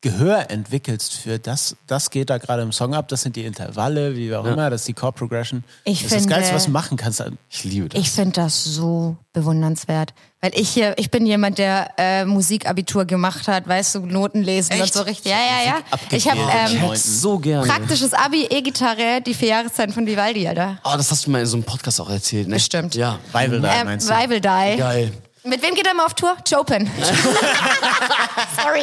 A: Gehör entwickelst für das, das geht da gerade im Song ab, das sind die Intervalle, wie auch immer, das ist die Chord Progression.
B: Ich
A: das ist das
B: finde-
A: Geilste, was du machen kannst.
C: Ich liebe das.
B: Ich finde das so bewundernswert. Weil ich hier, ich bin jemand, der äh, Musikabitur gemacht hat, weißt du, Noten lesen und so richtig. Ja, ja, ja. Ich habe ähm,
C: so gerne.
B: praktisches Abi, E-Gitarre, die vier Jahreszeiten von Vivaldi, Alter.
C: Oh, das hast du mal in so einem Podcast auch erzählt, ne?
B: Bestimmt.
C: Ja.
A: Bible da,
B: Ähm,
A: meinst du?
B: Bible Die.
C: Geil.
B: Mit wem geht er mal auf Tour? Chopin. Sorry.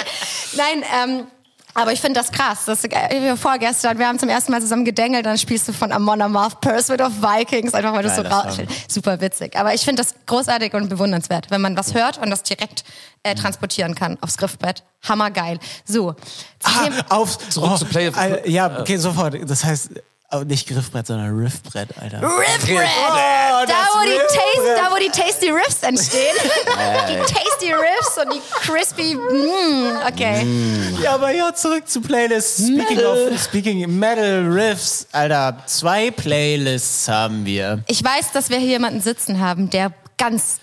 B: Nein, ähm, aber ich finde das krass. Das, wir vorgestern, wir haben zum ersten Mal zusammen gedengelt, dann spielst du von Amon Amarth Pursuit of Vikings, einfach weil du so raus... Super witzig. Aber ich finde das großartig und bewundernswert, wenn man was hört und das direkt äh, transportieren kann aufs Griffbrett. Hammergeil. So.
A: Ah, auf,
C: Zurück zu Play-
A: äh, Ja, okay, sofort. Das heißt, äh, nicht Griffbrett, sondern Riffbrett, Alter.
B: Riffbrett!
A: Oh,
B: da, wo die taste, da, wo die tasty Riffs entstehen. die tasty Riffs und die crispy. Mm, okay.
A: Ja, aber ja, zurück zu Playlists. Speaking of Speaking Metal Riffs, Alter, zwei Playlists haben wir.
B: Ich weiß, dass wir hier jemanden sitzen haben, der ganz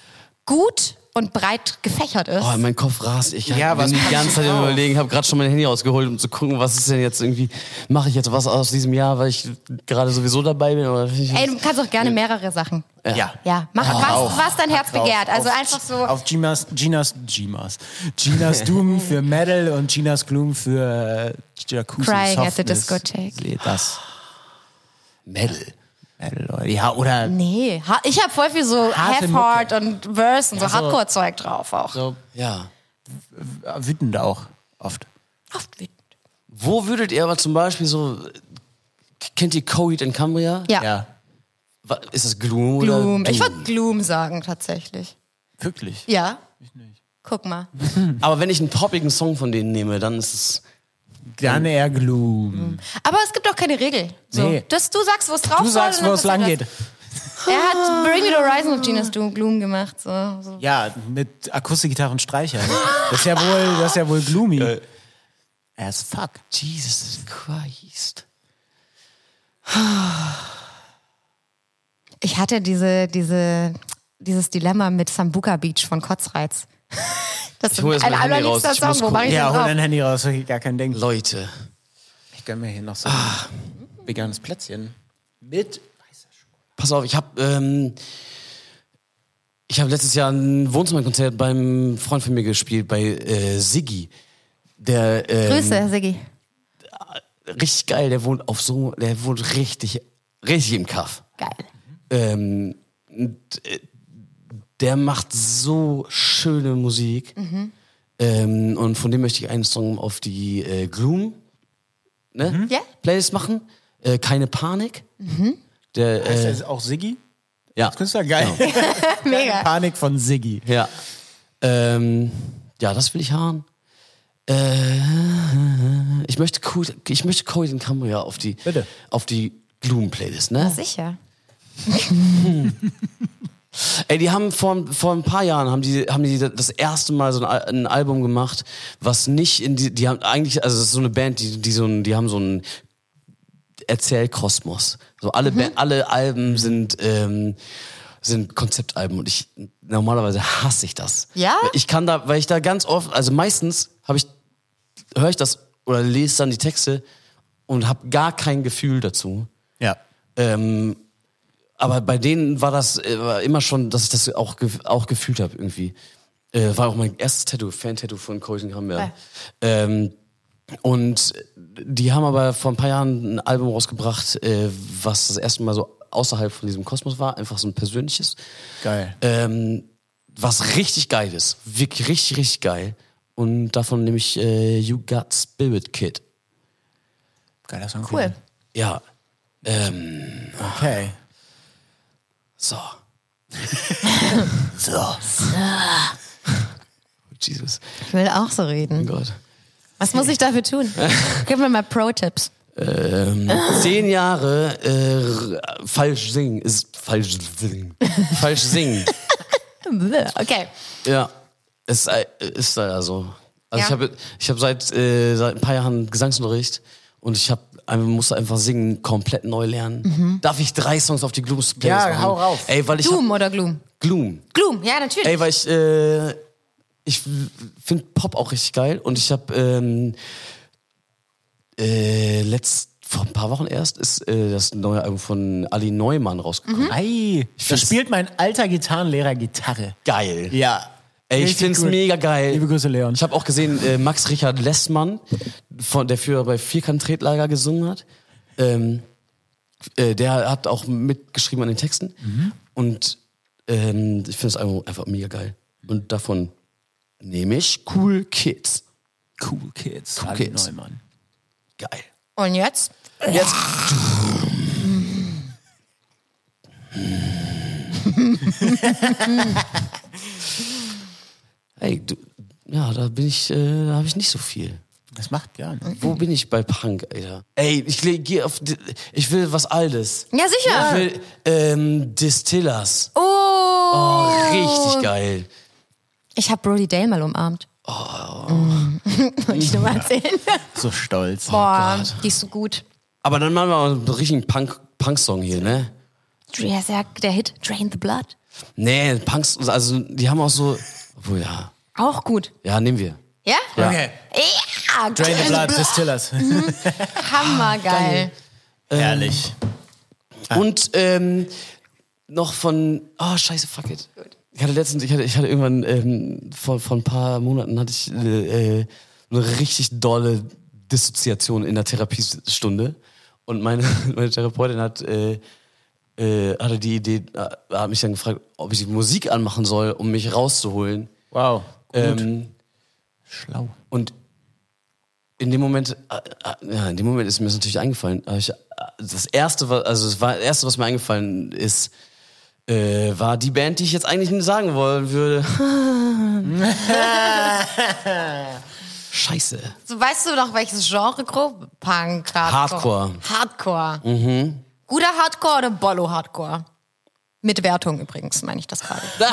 B: gut und breit gefächert ist.
C: Oh, mein Kopf rast. Ich
A: Ja,
C: bin
A: was
C: die ganze Zeit
A: drauf?
C: überlegen, habe gerade schon mein Handy rausgeholt, um zu gucken, was ist denn jetzt irgendwie, mache ich jetzt was aus diesem Jahr, weil ich gerade sowieso dabei bin? Oder
B: Ey, du kannst auch gerne mehrere Sachen.
A: Ja.
B: Ja, mach was, was dein Herz
A: Drauf.
B: begehrt. Also
A: auf,
B: einfach so.
A: Auf Ginas, Ginas, Ginas, Ginas Doom für Metal und Ginas Gloom für äh, Jacuzzi
B: Crying at the
A: Softness.
B: discotheque.
A: Seht das.
C: Metal.
A: Ja, oder
B: Nee, ich habe voll viel so
A: Harte
B: Half-Heart und Verse und so
A: Ja, so-
B: Hardcore-Zeug drauf auch.
A: so
C: Ja.
A: wütend auch oft.
B: Oft wütend.
C: Wo würdet ihr aber zum Beispiel so, kennt ihr Coheed in Cambria?
B: Ja,
A: Ja,
C: Ist das Gloom,
B: Gloom.
C: oder
B: Ich würde Gloom sagen, tatsächlich.
A: wirklich.
B: Ja. Guck mal.
C: Aber wenn ich einen poppigen Song von denen nehme, dann ist es,
A: Dann eher Gloom.
B: Aber es gibt auch keine Regel. So.
A: Nee.
B: Das, du sagst, wo es drauf
A: Du
B: soll.
A: sagst, wo es lang geht.
B: Er hat Bring Me the Horizon of Genius Gloom gemacht. So, so.
A: Ja, mit Akustikgitarre und Streicher. Das ist ja wohl, das ist ja wohl gloomy. As fuck.
C: Jesus Christ.
B: Ich hatte diese, diese, dieses Dilemma mit Sambuca Beach von Kotzreiz. Das ist
C: hol jetzt
B: ein
C: mein Handy
B: allerliebster
C: raus. Ich
B: Song.
C: muss
B: Wo mache ich
A: Ja, hol dein Handy raus, gar kein Ding.
C: Leute.
A: Ich gönn mir hier noch so ein veganes Plätzchen. Mit
C: Pass auf, ich habe ähm, ich habe letztes Jahr ein Wohnzimmerkonzert beim Freund von mir gespielt, bei äh, Siggi. Der ähm,
B: Grüße, Herr Siggi.
C: richtig geil, der wohnt auf so, der wohnt richtig, richtig im Kaff.
B: Geil.
C: Ähm, und, äh, der macht so schöne Musik. Ähm, und von dem möchte ich einen Song auf die äh, Gloom ne?
B: Ja?
C: Playlist machen. Äh, Keine Panik. Der,
A: Ist
C: äh,
A: das auch Siggi?
C: ja.
A: Künstler geil.
B: Mega.
A: Panik von Siggi.
C: Ja. Ähm, ja, das will ich haben. Äh, ich möchte cool, ich möchte Cold in Cambria auf die,
A: Bitte.
C: auf die Gloom-Playlist, ne?
B: Sicher.
C: Ey, die haben vor, vor ein paar Jahren haben die, haben die das erste Mal so ein, ein Album gemacht, was nicht in die, die haben eigentlich, also das ist so eine Band, die, die so ein, die haben so einen Erzählkosmos. So alle, Ba- alle Alben sind, ähm, sind Konzeptalben und ich, normalerweise hasse ich das.
B: Ja?
C: Weil Ich kann da, weil ich da ganz oft, also meistens habe ich, höre ich das oder lese dann die Texte und habe gar kein Gefühl dazu.
A: Ja.
C: Ähm, aber bei denen war das äh, war immer schon, dass ich das auch, auch gefühlt habe irgendwie. Äh, war auch mein erstes Tattoo, Fan-Tattoo von Coaching Hammer. Ähm, und die haben aber vor ein paar Jahren ein Album rausgebracht, äh, was das erste Mal so außerhalb von diesem Kosmos war, einfach so ein persönliches.
A: Geil.
C: Ähm, was richtig geil ist. Wirklich richtig, richtig geil. Und davon nehme ich äh, You Got Spirit Kid.
A: Geiler Song.
B: Cool.
C: Ja. Ähm,
A: Okay.
C: So.
A: So.
C: Jesus.
B: Ich will auch so
C: Oh
B: reden.
C: Gott.
B: Was muss ich dafür tun? Gib mir mal Pro-Tipps.
C: Ähm, zehn Jahre äh, falsch singen ist falsch singen. falsch singen.
B: Okay.
C: Ja, ist, äh, ist leider so. Also
B: Ja.
C: ich habe ich hab seit, äh, seit ein paar Jahren Gesangsunterricht und ich hab, einfach- musste einfach singen komplett neu lernen. Darf ich drei Songs auf die Glooms Playlist
A: Ja,
C: machen?
A: hau rauf.
C: Ey, weil ich
B: Doom
C: hab,
B: oder Gloom?
C: Gloom.
B: Gloom, ja, natürlich.
C: Ey, weil ich äh, ich finde Pop auch richtig geil und ich habe ähm, äh, letzt vor ein paar Wochen erst ist äh, das neue Album von Ali Neumann rausgekommen.
A: Ei, da spielt mein alter Gitarrenlehrer Gitarre.
C: Geil.
A: Ja.
C: Ey, ich find's
A: gut.
C: mega geil.
A: Liebe Grüße, Leon.
C: Ich habe auch gesehen, äh, Max Richard Lessmann, von, der früher bei Vierkant-Tretlager gesungen hat, ähm, äh, der hat auch mitgeschrieben an den Texten. Und ähm, ich finde das Album einfach mega geil. Und davon nehme ich Cool Kids.
A: Cool Kids.
C: Cool
A: Ali
C: Kids.
A: Neumann.
C: Geil.
B: Und jetzt?
C: Jetzt. Ey, du, ja, da bin ich, äh, da habe ich nicht so viel.
A: Das macht gar nicht.
C: Wo bin ich bei Punk, Alter? Ey, ich le- geh auf, ich will was Altes.
B: Ja, sicher.
C: Ich will ähm, Distillers.
B: Oh.
C: Oh, richtig geil.
B: Ich habe Brody Dale mal umarmt. Oh. Wollte ich nur mal erzählen.
A: So stolz.
B: Boah, die ist so gut.
C: Aber dann machen wir mal einen richtigen Punk, Punk-Song hier, ne?
B: Ja der Hit Drain the Blood.
C: Nee, Punks, also die haben auch so, obwohl ja,
B: Auch gut.
C: ja, nehmen wir.
B: Ja?
C: Ja.
A: Okay.
B: Ja,
A: Drain the Blood, Distillers.
B: Hammergeil.
A: Herrlich.
C: Und ähm, noch von, oh scheiße, fuck it. Ich hatte letztens, ich hatte, ich hatte irgendwann ähm, vor, vor ein paar Monaten hatte ich äh, eine richtig dolle Dissoziation in der Therapiestunde und meine, meine Therapeutin hat äh, äh, hatte die Idee, äh, hat mich dann gefragt, ob ich Musik anmachen soll, um mich rauszuholen.
A: Wow. Gut.
C: Ähm,
A: Schlau.
C: und in dem Moment, äh, äh, ja, in dem Moment ist mir das natürlich eingefallen. Äh, das erste, was, also das war das erste, was mir eingefallen ist, äh, war die Band, die ich jetzt eigentlich nicht sagen wollen würde. Scheiße.
B: So, weißt du doch, welches Genre grob? Punk,
C: Hardcore.
B: Hardcore. Mhm. Guter Hardcore oder Bollo Hardcore? Mit Wertung übrigens, meine ich das gerade.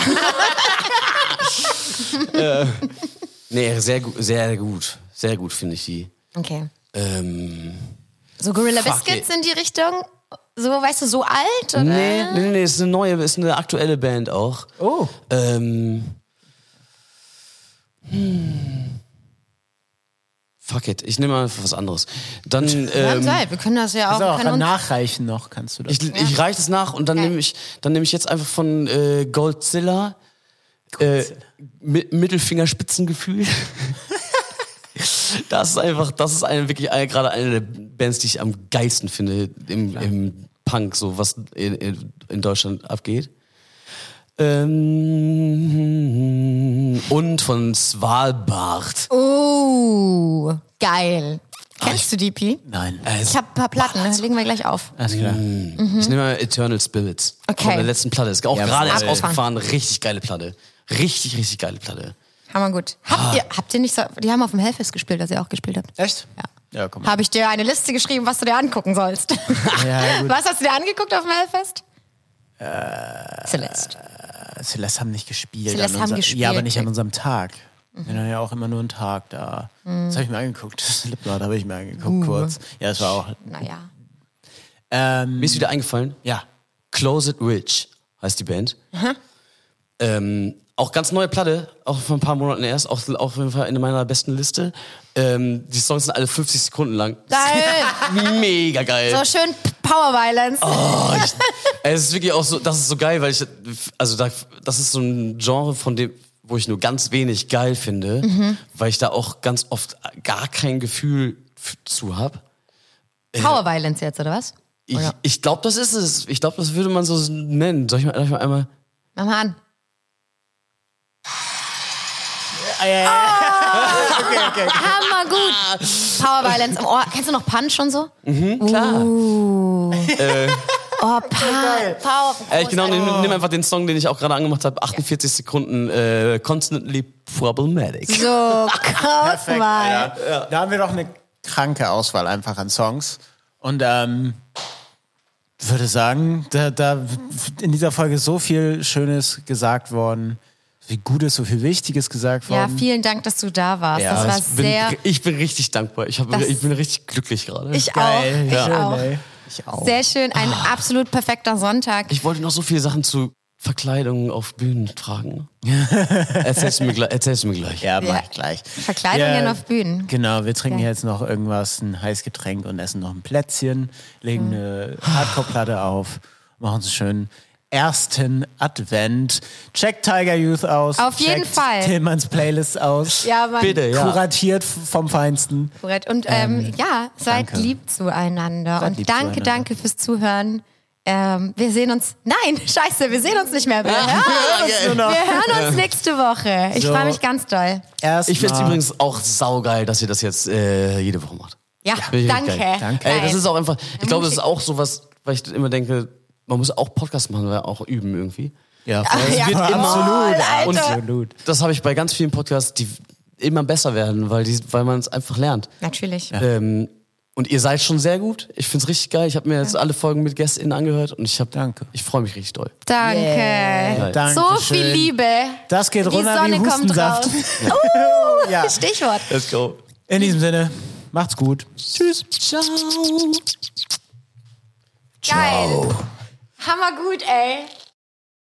C: Nee, sehr gut, sehr gut. Sehr gut finde ich die.
B: Okay.
C: Ähm,
B: So Gorilla
C: Fuck
B: Biscuits
C: it.
B: in die Richtung? So, weißt du, so alt? Oder?
C: nee, nee, nee, ist eine neue, ist eine aktuelle Band auch.
A: Oh.
C: Ähm, hm. Fuck it, ich nehme mal einfach was anderes. Dann, ähm,
B: wir können das ja auch.
A: Also auch nachreichen noch, kannst du das.
C: ich, ich reiche es nach und dann
B: Geil.
C: nehme ich, dann nehme ich jetzt einfach von äh, Goldzilla, äh, Mi Mittelfingerspitzengefühl. das ist einfach, das ist eine, wirklich eine, gerade eine der Bands, die ich am geilsten finde im, im Punk, so was in, in, in Deutschland abgeht. Ähm, und von Svalbard.
B: Oh, geil. Kennst du die, Pi?
A: Nein.
B: Ich habe ein paar Platten, ne? legen wir gleich auf.
A: Alles klar.
C: Ich nehme mal Eternal Spirits.
B: Okay.
C: Von der letzten Platte. Ist auch
A: Ja,
C: gerade erst ausgefahren. Richtig geile Platte. Richtig, richtig geile Platte.
B: Hammer gut. Habt
C: Ah.
B: ihr, habt ihr nicht so, die haben auf dem Hellfest gespielt, als ihr auch gespielt habt.
A: Echt?
B: Ja.
A: Ja, komm.
B: Habe ich dir eine Liste geschrieben, was du dir angucken sollst.
A: Ja, gut.
B: Was hast du dir angeguckt auf dem Hellfest? Celeste.
A: Celeste haben nicht gespielt.
B: Celeste haben
A: unser-
B: gespielt.
A: Ja, aber nicht an unserem Tag. Wir haben ja auch immer nur einen Tag da. Das habe ich mir angeguckt. Slipknot habe ich mir angeguckt, kurz. Ja, das war auch.
B: Naja.
A: Ähm,
C: Mir ist wieder eingefallen.
A: ja.
C: Close It Rich heißt die Band. Ähm, auch ganz neue Platte, auch vor ein paar Monaten erst, auch auf jeden Fall in meiner besten Liste. Ähm, die Songs sind alle 50 Sekunden lang.
B: Geil.
C: Mega geil.
B: So schön Power Violence.
C: Oh, ich, es ist wirklich auch so, das ist so geil, weil ich, also da, das ist so ein Genre, von dem, wo ich nur ganz wenig geil finde, weil ich da auch ganz oft gar kein Gefühl zu habe.
B: Power Violence jetzt, oder was?
C: Ich, ich glaube, das ist es. Ich glaube, das würde man so nennen. Soll ich mal, soll ich mal einmal?
B: Mach mal an.
A: Okay, okay.
B: Hammer gut. Power Violence im Ohr. Kennst du noch Punch und so?
C: Klar.
B: Oh, pa Power.
C: Äh, ich genau, nimm, nimm einfach den Song, den ich auch gerade angemacht habe. 48 Sekunden äh, Constantly Problematic.
B: So,
A: Perfekt,
B: mal.
A: Alter. Da haben wir doch eine kranke Auswahl einfach an Songs. Und ähm, würde sagen, da, da in dieser Folge so viel Schönes gesagt worden, so viel Gutes, so viel Wichtiges gesagt
B: Ja,
A: worden.
B: vielen Dank, dass du da warst.
A: Ja,
B: das war
C: ich, bin,
B: sehr.
C: ich bin richtig dankbar. Ich, hab, ich bin richtig glücklich gerade.
B: Ich
A: Geil.
B: auch. Ich
A: Schön,
B: auch.
A: ey. Ich auch.
B: Sehr schön. Ein absolut perfekter Sonntag.
C: Ich wollte noch so viele Sachen zu Verkleidung auf Bühnen tragen? erzählst, du mir, gleich- erzählst du mir gleich.
A: Ja, mach
B: Ja.
A: ich gleich.
B: Verkleidungen auf Bühnen.
A: Genau, wir trinken
B: Ja.
A: jetzt noch irgendwas, ein Heißgetränk und essen noch ein Plätzchen, legen
B: Mhm.
A: eine Hardcore-Platte auf, machen so schön ersten Advent. Checkt Tiger Youth aus.
B: Auf jeden Fall.
A: Tillmanns Playlist aus.
B: Ja, Mann.
C: Bitte, ja.
A: Kuratiert vom Feinsten.
B: Und ähm, ja, seid
A: danke.
B: lieb zueinander.
A: Seid
B: und
A: lieb
B: danke,
A: zueinander.
B: danke fürs Zuhören. Ähm, wir sehen uns. Nein, scheiße, wir sehen uns nicht mehr. Wir hören uns, wir hören uns nächste Woche. Ich
A: So.
B: freue mich ganz doll.
A: Erst
C: Ich finde es übrigens auch saugeil, dass ihr das jetzt äh, jede Woche macht.
B: Ja,
C: ich
B: danke.
A: Danke.
C: Ey, das ist auch einfach, ich glaube, das ist auch sowas, weil ich immer denke, man muss auch Podcast machen, weil auch üben irgendwie.
A: Ja, es
B: ja,
A: wird
B: voll,
A: immer und absolut.
C: Das habe ich bei ganz vielen Podcasts, die immer besser werden, weil, die, weil man es einfach lernt.
B: Natürlich.
C: Ähm, und ihr seid schon sehr gut. Ich find's richtig geil. Ich habe mir jetzt alle Folgen mit GästInnen angehört und ich habe,
A: Danke.
C: ich freue mich richtig doll.
B: Danke.
A: Yeah,
B: So
A: Dankeschön.
B: viel Liebe.
A: Das geht
B: Die
A: runter
B: Sonne
A: wie
B: kommt raus. Uh,
A: Ja.
B: Stichwort.
C: Let's go.
A: In diesem Sinne, macht's gut.
C: Tschüss. Ciao.
B: Geil. Hammer gut, ey.